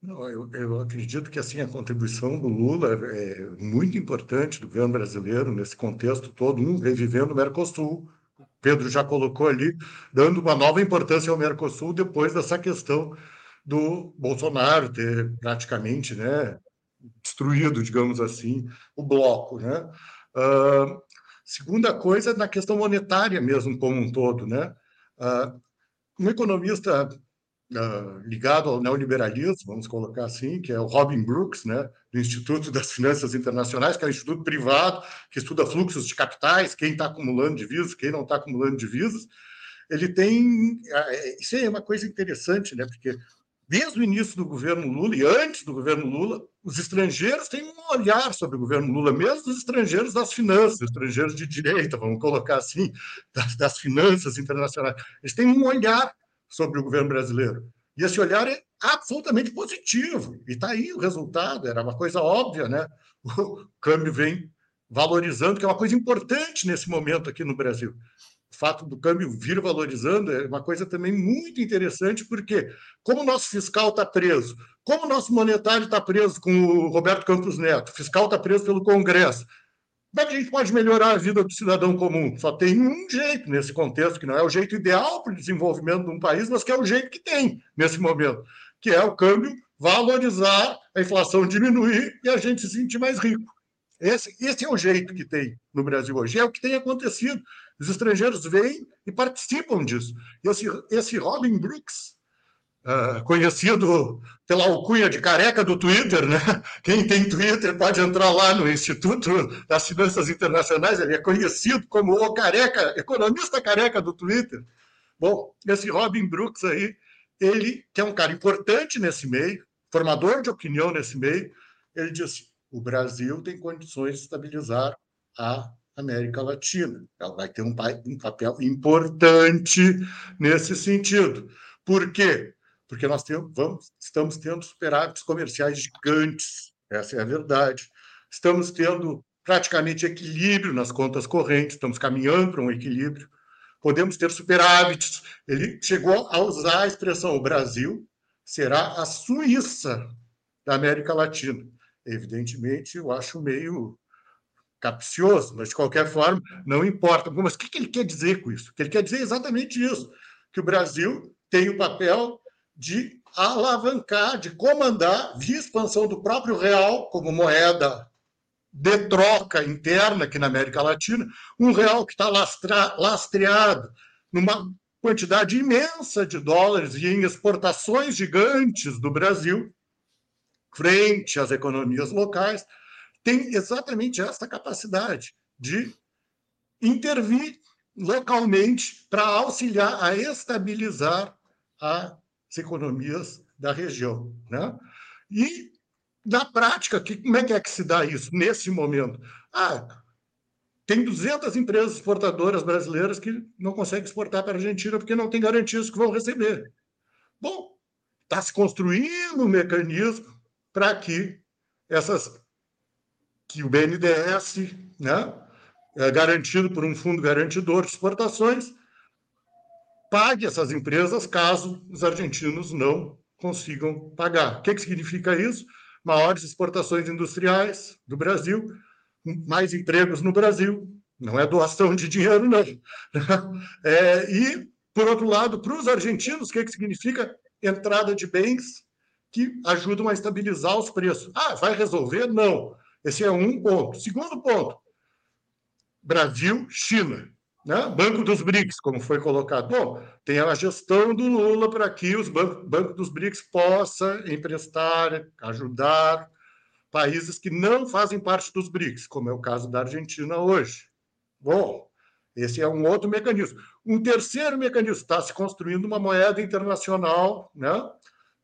Não, eu, eu, acredito que assim a contribuição do Lula é muito importante do governo brasileiro nesse contexto todo, um revivendo o Mercosul. Pedro já colocou ali, dando uma nova importância ao Mercosul depois dessa questão do Bolsonaro ter praticamente, né, destruído, digamos assim, o bloco, né? Uh, Segunda coisa, na questão monetária mesmo, como um todo. Né? Uh, um economista uh, ligado ao neoliberalismo, vamos colocar assim, que é o Robin Brooks, né, do Instituto das Finanças Internacionais, que é um instituto privado que estuda fluxos de capitais, quem está acumulando divisas, quem não está acumulando divisas, ele tem. Ah, é, isso é uma coisa interessante, né? Porque desde o início do governo Lula e antes do governo Lula, os estrangeiros têm um olhar sobre o governo Lula, mesmo os estrangeiros das finanças, estrangeiros de direita, vamos colocar assim, das, das finanças internacionais. Eles têm um olhar sobre o governo brasileiro. E esse olhar é absolutamente positivo. E está aí o resultado, era uma coisa óbvia, né? O câmbio vem valorizando, que é uma coisa importante nesse momento aqui no Brasil o fato do câmbio vir valorizando é uma coisa também muito interessante, porque como o nosso fiscal está preso, como o nosso monetário está preso com o Roberto Campos Neto, o fiscal está preso pelo Congresso, como é que a gente pode melhorar a vida do cidadão comum? Só tem um jeito nesse contexto, que não é o jeito ideal para o desenvolvimento de um país, mas que é o jeito que tem nesse momento, que é o câmbio valorizar, a inflação diminuir e a gente se sentir mais rico. Esse, esse é o jeito que tem no Brasil hoje, é o que tem acontecido Os estrangeiros vêm e participam disso. Esse, esse Robin Brooks, uh, conhecido pela alcunha de careca do Twitter, né? Quem tem Twitter pode entrar lá no Instituto das Finanças Internacionais, ele é conhecido como o careca, economista careca do Twitter. Bom, esse Robin Brooks aí, ele, que é um cara importante nesse meio, formador de opinião nesse meio, ele disse: o Brasil tem condições de estabilizar a América Latina. Ela vai ter um, um papel importante nesse sentido. Por quê? Porque nós temos, vamos, estamos tendo superávites comerciais gigantes, essa é a verdade. Estamos tendo praticamente equilíbrio nas contas correntes, estamos caminhando para um equilíbrio. Podemos ter superávites. Ele chegou a usar a expressão: o Brasil será a Suíça da América Latina. Evidentemente, eu acho meio capcioso, mas de qualquer forma, não importa. Mas o que ele quer dizer com isso? Ele quer dizer exatamente isso: que o Brasil tem o papel de alavancar, de comandar, via expansão do próprio real como moeda de troca interna aqui na América Latina, um real que está lastreado numa quantidade imensa de dólares e em exportações gigantes do Brasil, frente às economias locais, tem exatamente essa capacidade de intervir localmente para auxiliar a estabilizar as economias da região. Né? E, na prática, que, como é que é que se dá isso nesse momento? Ah, tem 200 empresas exportadoras brasileiras que não conseguem exportar para a Argentina porque não tem garantias que vão receber. Bom, está se construindo um mecanismo para que essas que o BNDES, né, é garantido por um fundo garantidor de exportações, pague essas empresas caso os argentinos não consigam pagar. O que, que significa isso? Maiores exportações industriais do Brasil, mais empregos no Brasil. Não é doação de dinheiro, não. É, e, por outro lado, para os argentinos, o que, que significa entrada de bens que ajudam a estabilizar os preços? Ah, vai resolver? Não. Esse é um ponto. Segundo ponto, Brasil, China. Né? Banco dos BRICS, como foi colocado. Bom, tem a gestão do Lula para que os bancos Banco dos BRICS possa emprestar, ajudar países que não fazem parte dos BRICS, como é o caso da Argentina hoje. Bom, esse é um outro mecanismo. Um terceiro mecanismo está se construindo uma moeda internacional, né,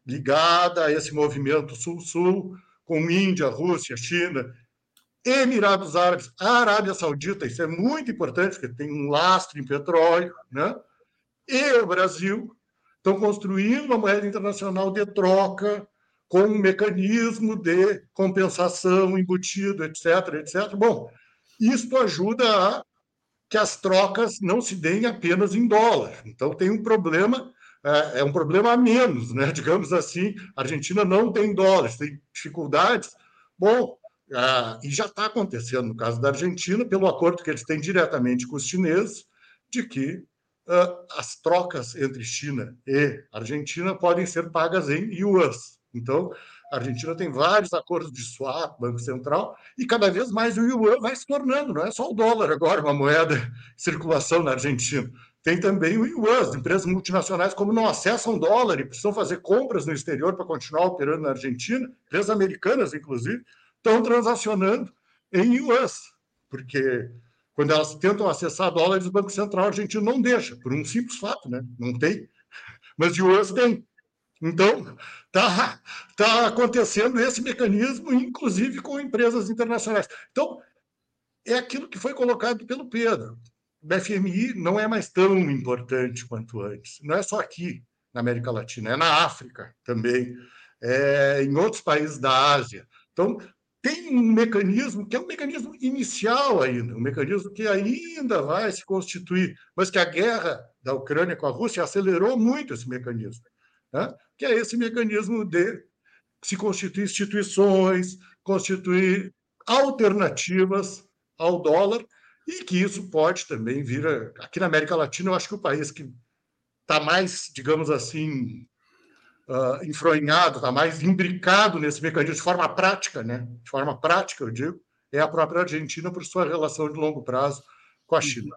ligada a esse movimento Sul-Sul, com Índia, Rússia, China, Emirados Árabes, Arábia Saudita, isso é muito importante, porque tem um lastro em petróleo, né? e o Brasil estão construindo uma moeda internacional de troca com um mecanismo de compensação embutido, etc., etc. Bom, isso ajuda a que as trocas não se deem apenas em dólar. Então tem um problema é, é um problema a menos, né? digamos assim. A Argentina não tem dólares, tem dificuldades. Bom, ah, e já está acontecendo no caso da Argentina, pelo acordo que eles têm diretamente com os chineses, de que ah, as trocas entre China e Argentina podem ser pagas em yuans. Então, a Argentina tem vários acordos de swap, Banco Central, e cada vez mais o yuan vai se tornando, não é só o dólar agora, uma moeda em circulação na Argentina. Tem também o as empresas multinacionais, como não acessam dólar e precisam fazer compras no exterior para continuar operando na Argentina, empresas americanas, inclusive, estão transacionando em yuans, porque quando elas tentam acessar dólares, o Banco Central argentino não deixa, por um simples fato, né? Não tem. Mas yuans tem. Então, está tá acontecendo esse mecanismo, inclusive com empresas internacionais. Então, é aquilo que foi colocado pelo Pedro o FMI não é mais tão importante quanto antes. Não é só aqui, na América Latina, é na África também, é em outros países da Ásia. Então, tem um mecanismo que é um mecanismo inicial ainda, um mecanismo que ainda vai se constituir, mas que a guerra da Ucrânia com a Rússia acelerou muito esse mecanismo, né? que é esse mecanismo de se constituir instituições, constituir alternativas ao dólar, e que isso pode também vir. A... Aqui na América Latina, eu acho que o país que está mais, digamos assim, uh, enfronhado, está mais imbricado nesse mecanismo de forma prática, né? de forma prática, eu digo, é a própria Argentina por sua relação de longo prazo com a China.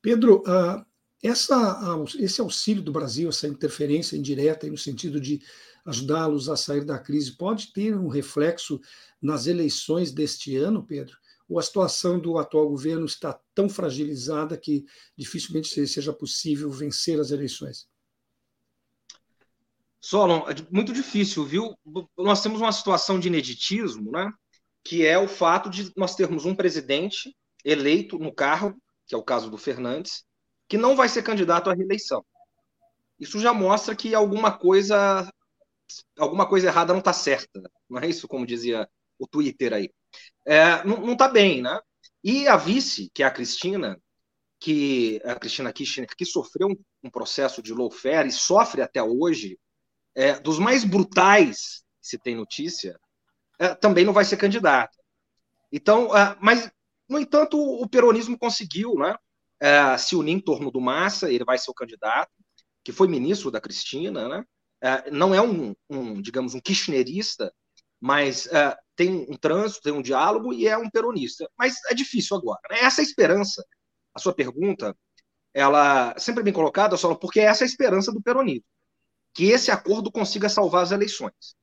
Pedro, uh, essa, esse auxílio do Brasil, essa interferência indireta no sentido de ajudá-los a sair da crise, pode ter um reflexo nas eleições deste ano, Pedro? Ou a situação do atual governo está tão fragilizada que dificilmente seja possível vencer as eleições?
Solon, é muito difícil, viu? Nós temos uma situação de ineditismo, né? Que é o fato de nós termos um presidente eleito no cargo, que é o caso do Fernandes, que não vai ser candidato à reeleição. Isso já mostra que alguma coisa alguma coisa errada não está certa, não é isso, como dizia o Twitter aí. É, não está bem, né? E a vice, que é a Cristina, que a Cristina Kirchner, que sofreu um, um processo de lawfare e sofre até hoje é, dos mais brutais se tem notícia, é, também não vai ser candidato. Então, é, mas, no entanto, o peronismo conseguiu né, é, se unir em torno do Massa, ele vai ser o candidato, que foi ministro da Cristina, né? É, não é um, um, digamos, um kirchnerista, mas tem um trânsito, tem um diálogo e é um peronista. Mas é difícil agora. Né? Essa é esperança, a sua pergunta, ela sempre bem colocada, só porque essa é a esperança do peronismo que esse acordo consiga salvar as eleições.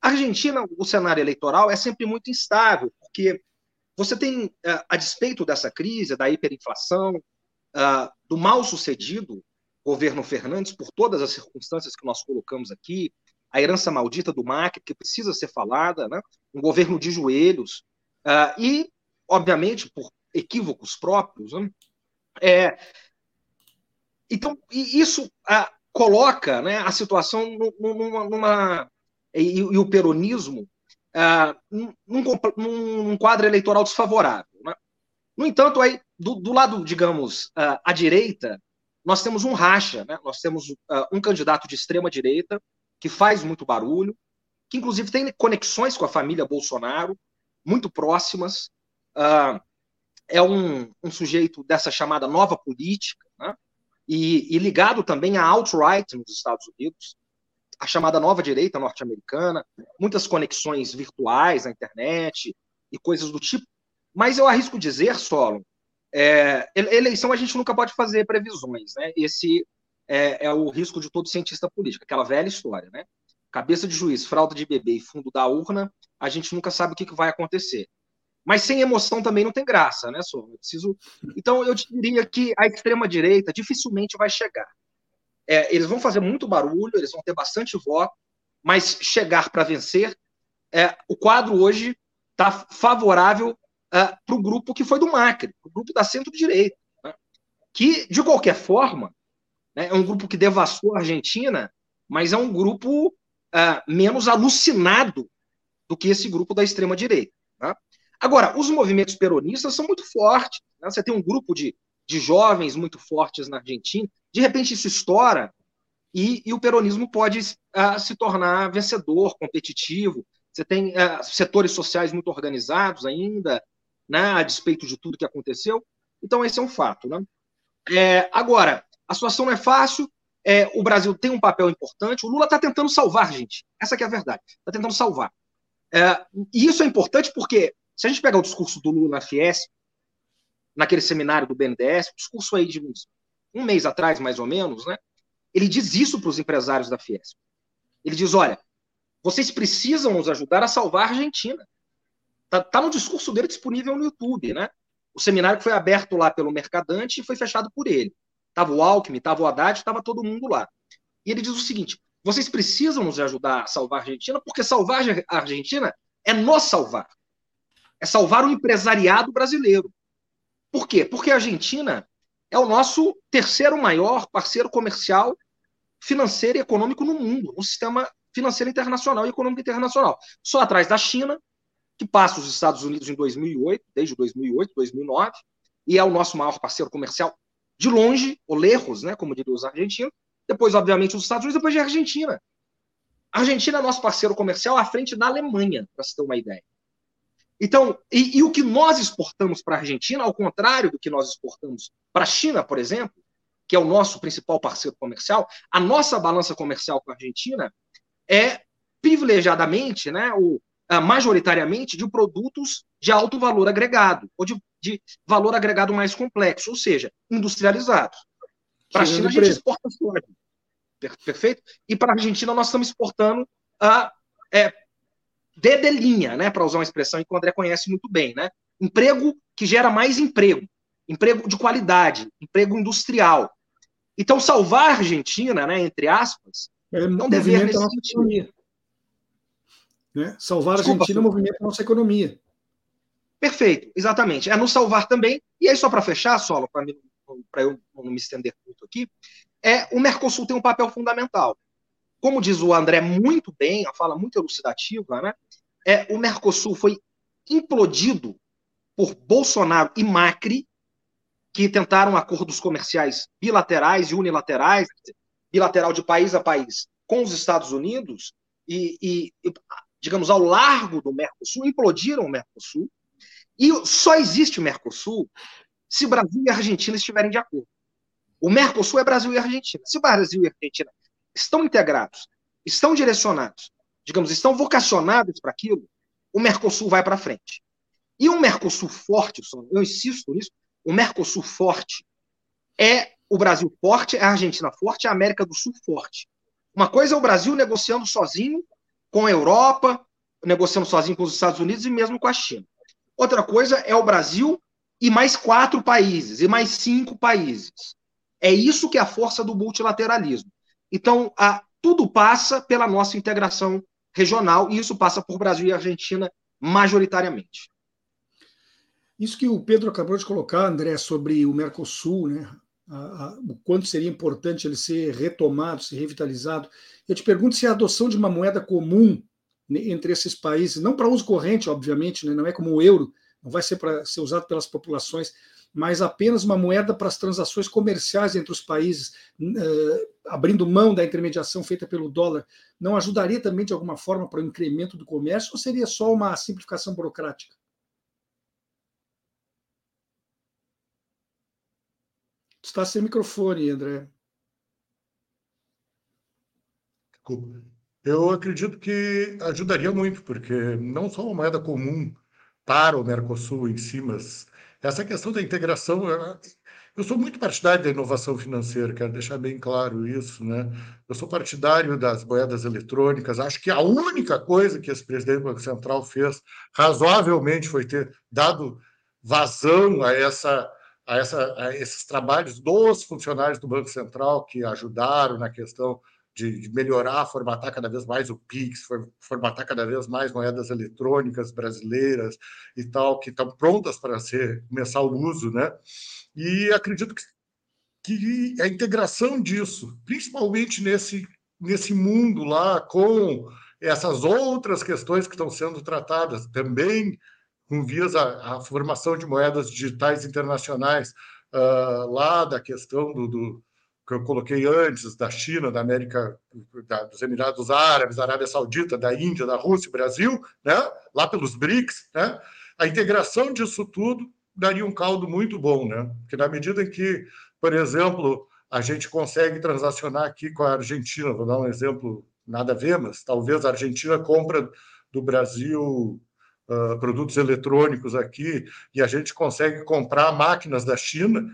A Argentina, o cenário eleitoral é sempre muito instável, porque você tem, é, a despeito dessa crise, da hiperinflação, é, do mal sucedido governo Fernandes, por todas as circunstâncias que nós colocamos aqui, a herança maldita do Macri, que precisa ser falada, né? um governo de joelhos, é, e, obviamente, por equívocos próprios. Né? É, então, isso coloca né, a situação numa. numa e, e, o peronismo uh, num, num, quadro eleitoral desfavorável. Né? No entanto, aí, do, do lado, digamos, uh, à direita, nós temos um racha, né? nós temos uh, um candidato de extrema direita que faz muito barulho, que inclusive tem conexões com a família Bolsonaro, muito próximas. Uh, é um, um, sujeito dessa chamada nova política, né? e, e ligado também à alt-right nos Estados Unidos, a chamada nova direita norte-americana, muitas conexões virtuais na internet e coisas do tipo. Mas eu arrisco dizer, Solon, é, eleição a gente nunca pode fazer previsões, né? Esse é, é, o risco de todo cientista político, aquela velha história, né? Cabeça de juiz, fralda de bebê e fundo da urna, a gente nunca sabe o que, que vai acontecer. Mas sem emoção também não tem graça, né, Sô? Eu preciso... Então, eu diria que a extrema-direita dificilmente vai chegar. É, eles vão fazer muito barulho, eles vão ter bastante voto, mas chegar para vencer, é, o quadro hoje está favorável é, para o grupo que foi do Macri, o grupo da centro-direita, né? que, de qualquer forma, né, é um grupo que devassou a Argentina, mas é um grupo é, menos alucinado do que esse grupo da extrema-direita. Né? Agora, os movimentos peronistas são muito fortes. Né? Você tem um grupo de, de jovens muito fortes na Argentina, de repente isso estoura e, e o peronismo pode uh, se tornar vencedor, competitivo. Você tem uh, setores sociais muito organizados ainda, né, a despeito de tudo que aconteceu. Então, esse é um fato. Né? É, agora, a situação não é fácil, é, o Brasil tem um papel importante, o Lula está tentando salvar, gente. Essa é a verdade. Está tentando salvar. É, e isso é importante porque se a gente pegar o discurso do Lula na Fiesp, naquele seminário do BNDES, discurso aí de uns, um mês atrás, mais ou menos, né? Ele diz isso para os empresários da Fiesp. Ele diz: olha, vocês precisam nos ajudar a salvar a Argentina. Tá, tá no discurso dele disponível no YouTube, né? O seminário que foi aberto lá pelo Mercadante e foi fechado por ele. Tava o Alckmin, tava o Haddad, tava todo mundo lá. E ele diz o seguinte: vocês precisam nos ajudar a salvar a Argentina, porque salvar a Argentina é nos salvar é salvar o empresariado brasileiro. Por quê? Porque a Argentina é o nosso terceiro maior parceiro comercial, financeiro e econômico no mundo, no sistema financeiro internacional e econômico internacional. Só atrás da China, que passa os Estados Unidos em 2008, desde 2008, 2009, e é o nosso maior parceiro comercial de longe, ou lejos, né, como diriam os argentinos. Depois, obviamente, os Estados Unidos, depois a Argentina. A Argentina é nosso parceiro comercial à frente da Alemanha, para se ter uma ideia. Então, e, e o que nós exportamos para a Argentina, ao contrário do que nós exportamos para a China, por exemplo, que é o nosso principal parceiro comercial, a nossa balança comercial com a Argentina é privilegiadamente, né, o, majoritariamente de produtos de alto valor agregado, ou de, de valor agregado mais complexo, ou seja, industrializados. Para a China, a gente exporta soja. Perfeito? E para a Argentina, nós estamos exportando a é, dedelinha, né, para usar uma expressão que o André conhece muito bem, né? Emprego que gera mais emprego, emprego de qualidade, emprego industrial. Então, salvar a Argentina, né, entre aspas,
é um dever nesse sentido. Né? Salvar a Argentina Desculpa, movimenta a nossa economia.
Perfeito, exatamente. É nos salvar também. E aí, só para fechar, Solo, para eu não me estender muito aqui, é o Mercosul tem um papel fundamental. Como diz o André muito bem, a fala muito elucidativa, né? É, o Mercosul foi implodido por Bolsonaro e Macri, que tentaram acordos comerciais bilaterais e unilaterais, bilateral de país a país, com os Estados Unidos, e, e, digamos, ao largo do Mercosul, implodiram o Mercosul, e só existe o Mercosul se Brasil e Argentina estiverem de acordo. O Mercosul é Brasil e Argentina. Se o Brasil e Argentina estão integrados, estão direcionados, digamos, estão vocacionados para aquilo, o Mercosul vai para frente. E um Mercosul forte, eu insisto nisso, o Mercosul forte é o Brasil forte, é a Argentina forte, é a América do Sul forte. Uma coisa é o Brasil negociando sozinho com a Europa, negociando sozinho com os Estados Unidos e mesmo com a China. Outra coisa é o Brasil e mais quatro países, e mais cinco países. É isso que é a força do multilateralismo. Então, a, tudo passa pela nossa integração regional, e isso passa por Brasil e Argentina majoritariamente.
Isso que o Pedro acabou de colocar, André, sobre o Mercosul, né? A, a, o quanto seria importante ele ser retomado, ser revitalizado. Eu te pergunto se a adoção de uma moeda comum entre esses países, não para uso corrente, obviamente, né? não é como o euro, não vai ser para ser usado pelas populações, mas apenas uma moeda para as transações comerciais entre os países, uh, abrindo mão da intermediação feita pelo dólar, não ajudaria também de alguma forma para o incremento do comércio ou seria só uma simplificação burocrática? Está sem microfone, André.
Eu acredito que ajudaria muito, porque não só uma moeda comum para o Mercosul em si, mas essa questão da integração, eu sou muito partidário da inovação financeira, quero deixar bem claro isso, né? Eu sou partidário das moedas eletrônicas. Acho que a única coisa que esse presidente do Banco Central fez razoavelmente foi ter dado vazão a essa a, essa, a esses trabalhos dos funcionários do Banco Central que ajudaram na questão de, de, melhorar, formatar cada vez mais o PIX, formatar cada vez mais moedas eletrônicas brasileiras e tal, que estão prontas para ser começar o uso, né? E acredito que, que a integração disso, principalmente nesse, nesse mundo lá, com essas outras questões que estão sendo tratadas também com vias à, formação de moedas digitais internacionais, uh, lá da questão do, do que eu coloquei antes, da China, da América, da, dos Emirados Árabes, da Arábia Saudita, da Índia, da Rússia, Brasil, né? lá pelos BRICS, né? a integração disso tudo daria um caldo muito bom, né? Porque na medida em que, por exemplo, a gente consegue transacionar aqui com a Argentina, vou dar um exemplo nada a ver, mas talvez a Argentina compra do Brasil uh, produtos eletrônicos aqui e a gente consegue comprar máquinas da China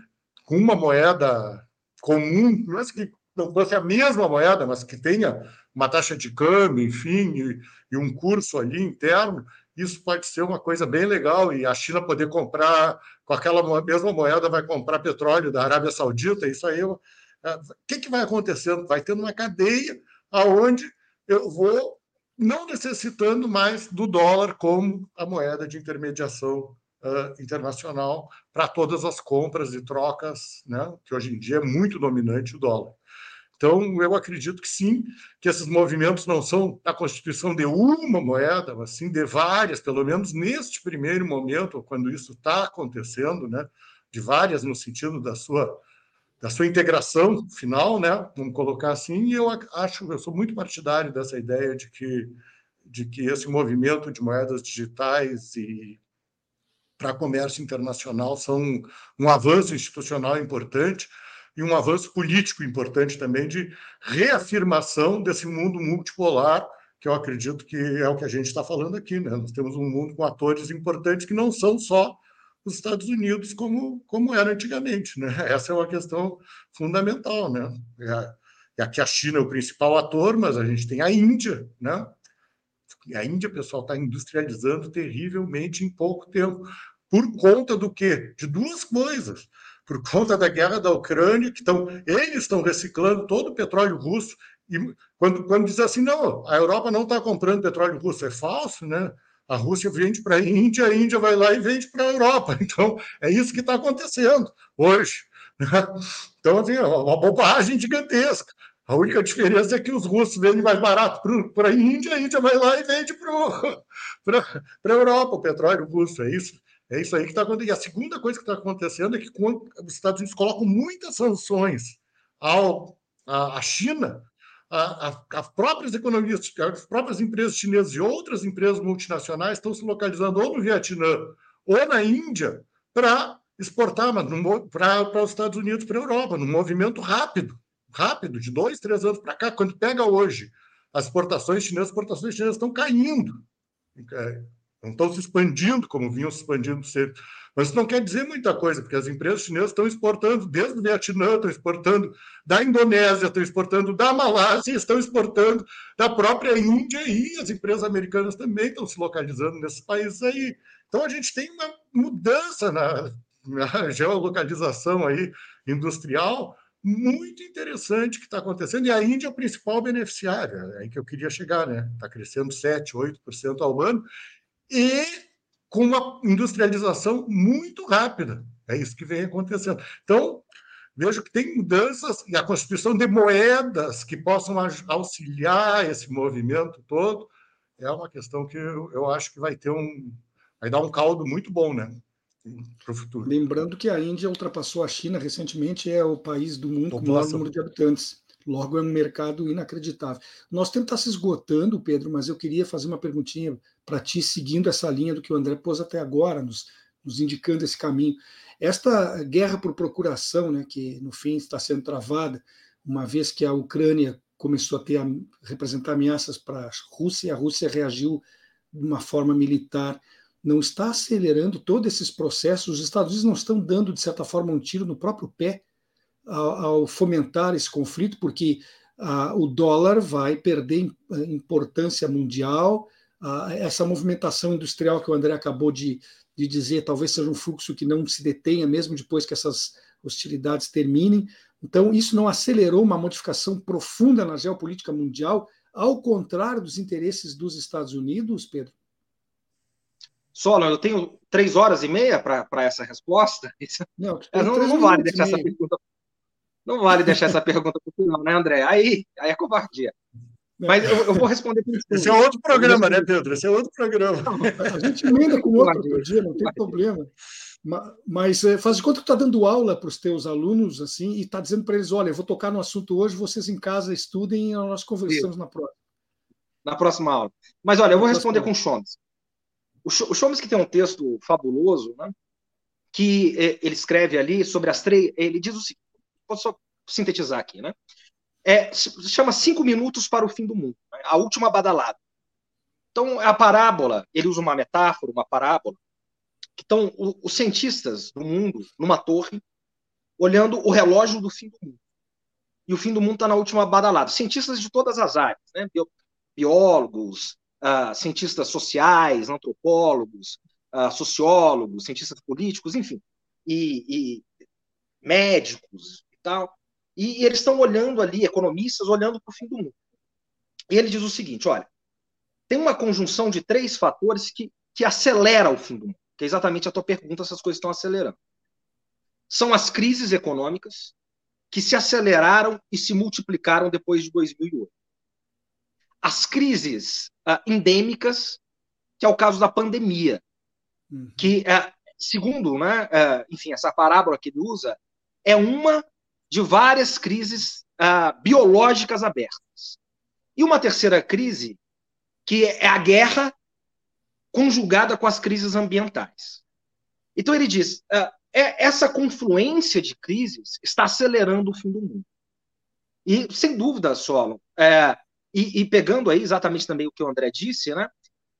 com uma moeda comum, é que não fosse a mesma moeda, mas que tenha uma taxa de câmbio, enfim, e, e, um curso ali interno, isso pode ser uma coisa bem legal. E a China poder comprar, com aquela mesma moeda, vai comprar petróleo da Arábia Saudita, isso aí. O que, que vai acontecendo? Vai tendo uma cadeia aonde eu vou não necessitando mais do dólar como a moeda de intermediação uh, internacional para todas as compras e trocas, né, que hoje em dia é muito dominante o dólar. Então, eu acredito que sim, que esses movimentos não são a constituição de uma moeda, mas sim de várias, pelo menos neste primeiro momento, quando isso está acontecendo, né, de várias no sentido da sua da sua integração final, né? Vamos colocar assim. E eu acho, eu sou muito partidário dessa ideia de que de que esse movimento de moedas digitais e para comércio internacional são um avanço institucional importante e um avanço político importante também de reafirmação desse mundo multipolar que eu acredito que é o que a gente está falando aqui. Né? Nós temos um mundo com atores importantes que não são só os Estados Unidos como, como era antigamente. Né? Essa é uma questão fundamental. Né? É, aqui a China é o principal ator, mas a gente tem a Índia. Né? E a Índia, pessoal, está industrializando terrivelmente em pouco tempo. Por conta do quê? De duas coisas. Por conta da guerra da Ucrânia, que eles estão reciclando todo o petróleo russo. E quando, quando diz assim, não, a Europa não está comprando petróleo russo, é falso, né? A Rússia vende para a Índia, a Índia vai lá e vende para a Europa. Então, é isso que está acontecendo hoje. Né? Então, assim, é uma bobagem gigantesca. A única diferença é que os russos vendem mais barato para a Índia, a Índia vai lá e vende para a Europa o petróleo russo. É isso, é isso aí que está acontecendo. E a segunda coisa que está acontecendo é que os Estados Unidos colocam muitas sanções ao, à China, as próprias economias, as próprias empresas chinesas e outras empresas multinacionais estão se localizando ou no Vietnã ou na Índia para exportar para os Estados Unidos, para a Europa, num movimento rápido, rápido, de dois, três anos para cá. Quando pega hoje as exportações chinesas, as exportações chinesas estão caindo, é, não estão se expandindo como vinham se expandindo sempre. Mas isso não quer dizer muita coisa, porque as empresas chinesas estão exportando desde o Vietnã, estão exportando da Indonésia, estão exportando da Malásia, estão exportando da própria Índia e as empresas americanas também estão se localizando nesses países aí. Então a gente tem uma mudança na, na geolocalização aí industrial muito interessante que está acontecendo, e a Índia é o principal beneficiário, é aí que eu queria chegar, né? Está crescendo 7%, 8% ao ano, e com uma industrialização muito rápida. É isso que vem acontecendo. Então, vejo que tem mudanças e a constituição de moedas que possam auxiliar esse movimento todo é uma questão que eu, eu acho que vai ter um vai dar um caldo muito bom, né?
Para o futuro. Lembrando que a Índia ultrapassou a China recentemente, é o país do mundo com o maior número de habitantes. Logo, é um mercado inacreditável. Nosso tempo está se esgotando, Pedro, mas eu queria fazer uma perguntinha para ti, seguindo essa linha do que o André pôs até agora, nos, nos indicando esse caminho. Esta guerra por procuração, né, que no fim está sendo travada, uma vez que a Ucrânia começou a ter a representar ameaças para a Rússia, e a Rússia reagiu de uma forma militar, não está acelerando todos esses processos. Os Estados Unidos não estão dando, de certa forma, um tiro no próprio pé ao, fomentar esse conflito, porque ah, o dólar vai perder importância mundial. Ah, essa movimentação industrial que o André acabou de, de dizer talvez seja um fluxo que não se detenha mesmo depois que essas hostilidades terminem. Então, isso não acelerou uma modificação profunda na geopolítica mundial, ao contrário dos interesses dos Estados Unidos, Pedro?
Solon, eu tenho três horas e meia para essa resposta. Não, não, não vale deixar essa pergunta não vale deixar essa pergunta para o final, né, André? Aí, aí é covardia. Mas eu, eu vou responder
por Esse é outro programa, né, Pedro? Esse é outro programa.
Não, a gente emenda com outro dia, não tem problema. Mas é, faz de conta que está dando aula para os teus alunos assim e está dizendo para eles: olha, eu vou tocar no assunto hoje, vocês em casa estudem e nós conversamos na próxima.
Na próxima aula. Mas olha, eu vou responder com o Chomes. O Chomes que tem um texto fabuloso, né? Que é, ele escreve ali sobre as três. Ele diz o seguinte: vou só sintetizar aqui, né? É, se chama Cinco Minutos para o Fim do Mundo, né? a última badalada. Então, a parábola, ele usa uma metáfora, uma parábola, que estão os cientistas do mundo numa torre, olhando o relógio do fim do mundo. E o fim do mundo está na última badalada. Cientistas de todas as áreas, né? biólogos, uh, cientistas sociais, antropólogos, uh, sociólogos, cientistas políticos, enfim, e, e médicos, tal. E, e eles estão olhando ali, economistas, olhando para o fim do mundo. E ele diz o seguinte: olha, tem uma conjunção de três fatores que, que acelera o fim do mundo, que é exatamente a tua pergunta se as coisas estão acelerando. São as crises econômicas que se aceleraram e se multiplicaram depois de 2008. As crises uh, endêmicas, que é o caso da pandemia, uhum. que, uh, segundo, né, uh, enfim, essa parábola que ele usa, é uma de várias crises uh, biológicas abertas. E uma terceira crise, que é a guerra conjugada com as crises ambientais. Então ele diz: uh, é, essa confluência de crises está acelerando o fim do mundo. E, sem dúvida, Solon, é, E, e, pegando aí exatamente também o que o André disse, né?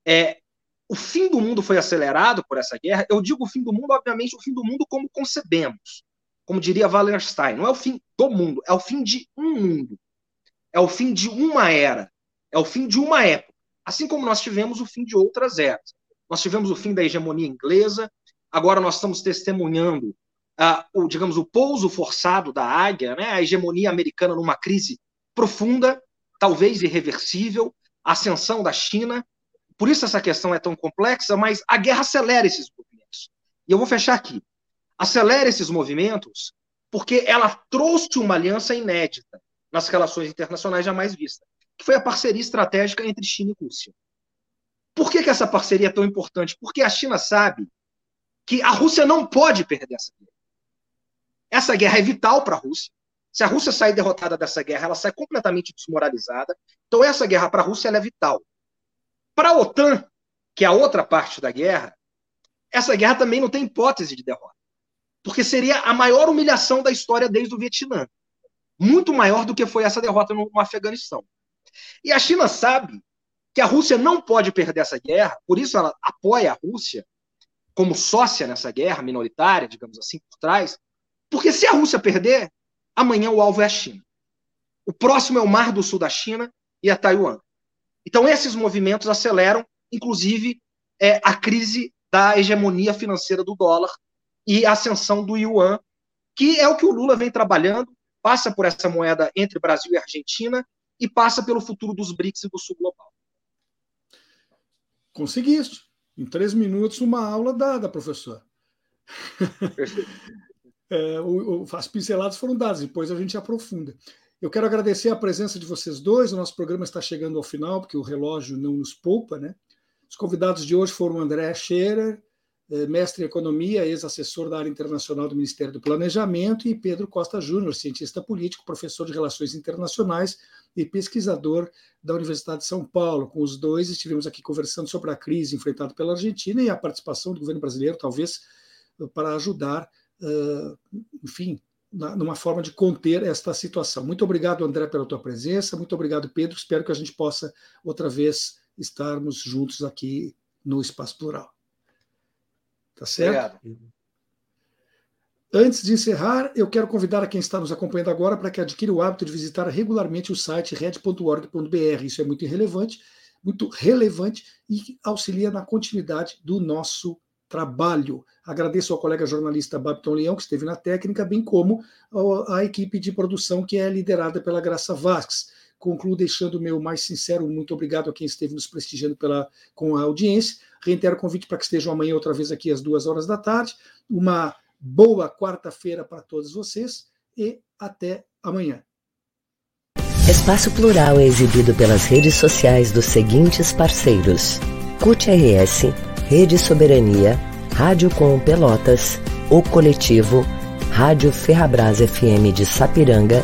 É, o fim do mundo foi acelerado por essa guerra. Eu digo o fim do mundo, obviamente, o fim do mundo como concebemos. Como diria Wallenstein, não é o fim do mundo, é o fim de um mundo. É o fim de uma era. É o fim de uma época. Assim como nós tivemos o fim de outras eras. Nós tivemos o fim da hegemonia inglesa, agora nós estamos testemunhando uh, o, digamos, o pouso forçado da águia, né? a hegemonia americana numa crise profunda, talvez irreversível, a ascensão da China, por isso essa questão é tão complexa, mas a guerra acelera esses movimentos. E eu vou fechar aqui. Acelera esses movimentos porque ela trouxe uma aliança inédita nas relações internacionais jamais vista, que foi a parceria estratégica entre China e Rússia. Por que, que essa parceria é tão importante? Porque a China sabe que a Rússia não pode perder essa guerra. Essa guerra é vital para a Rússia. Se a Rússia sair derrotada dessa guerra, ela sai completamente desmoralizada. Então, essa guerra para a Rússia é vital. Para a OTAN, que é a outra parte da guerra, essa guerra também não tem hipótese de derrota. Porque seria a maior humilhação da história desde o Vietnã. Muito maior do que foi essa derrota no, Afeganistão. E a China sabe que a Rússia não pode perder essa guerra, por isso ela apoia a Rússia como sócia nessa guerra, minoritária, digamos assim, por trás, porque se a Rússia perder, amanhã o alvo é a China. O próximo é o Mar do Sul da China e a Taiwan. Então, esses movimentos aceleram, inclusive, é, a crise da hegemonia financeira do dólar e a ascensão do yuan, que é o que o Lula vem trabalhando, passa por essa moeda entre Brasil e Argentina e passa pelo futuro dos BRICS e do Sul Global.
Conseguiste. Em três minutos, uma aula dada, professor. é, o, o, as pinceladas foram dadas, depois a gente aprofunda. Eu quero agradecer a presença de vocês dois. O nosso programa está chegando ao final, porque o relógio não nos poupa, né? Os convidados de hoje foram André Scherer, mestre em economia, ex-assessor da área internacional do Ministério do Planejamento, e Pedro Costa Júnior, cientista político, professor de relações internacionais e pesquisador da Universidade de São Paulo. Com os dois estivemos aqui conversando sobre a crise enfrentada pela Argentina e a participação do governo brasileiro, talvez para ajudar, eh, enfim, numa forma de conter esta situação. Muito obrigado, André, pela tua presença. Muito obrigado, Pedro. Espero que a gente possa outra vez estarmos juntos aqui no Espaço Plural. Tá certo? Obrigado. Antes de encerrar, eu quero convidar a quem está nos acompanhando agora para que adquira o hábito de visitar regularmente o site red.org.br. Isso é muito irrelevante, muito relevante e auxilia na continuidade do nosso trabalho. Agradeço ao colega jornalista Babton Leão, que esteve na técnica, bem como a equipe de produção que é liderada pela Graça Vasques. Concluo deixando o meu mais sincero muito obrigado a quem esteve nos prestigiando pela, com a audiência. Reitero o convite para que estejam amanhã outra vez aqui às duas horas da tarde. Uma boa quarta-feira para todos vocês e até amanhã.
Espaço Plural é exibido pelas redes sociais dos seguintes parceiros: CUT RS, Rede Soberania, Rádio Com Pelotas, O Coletivo, Rádio Ferrabras FM de Sapiranga,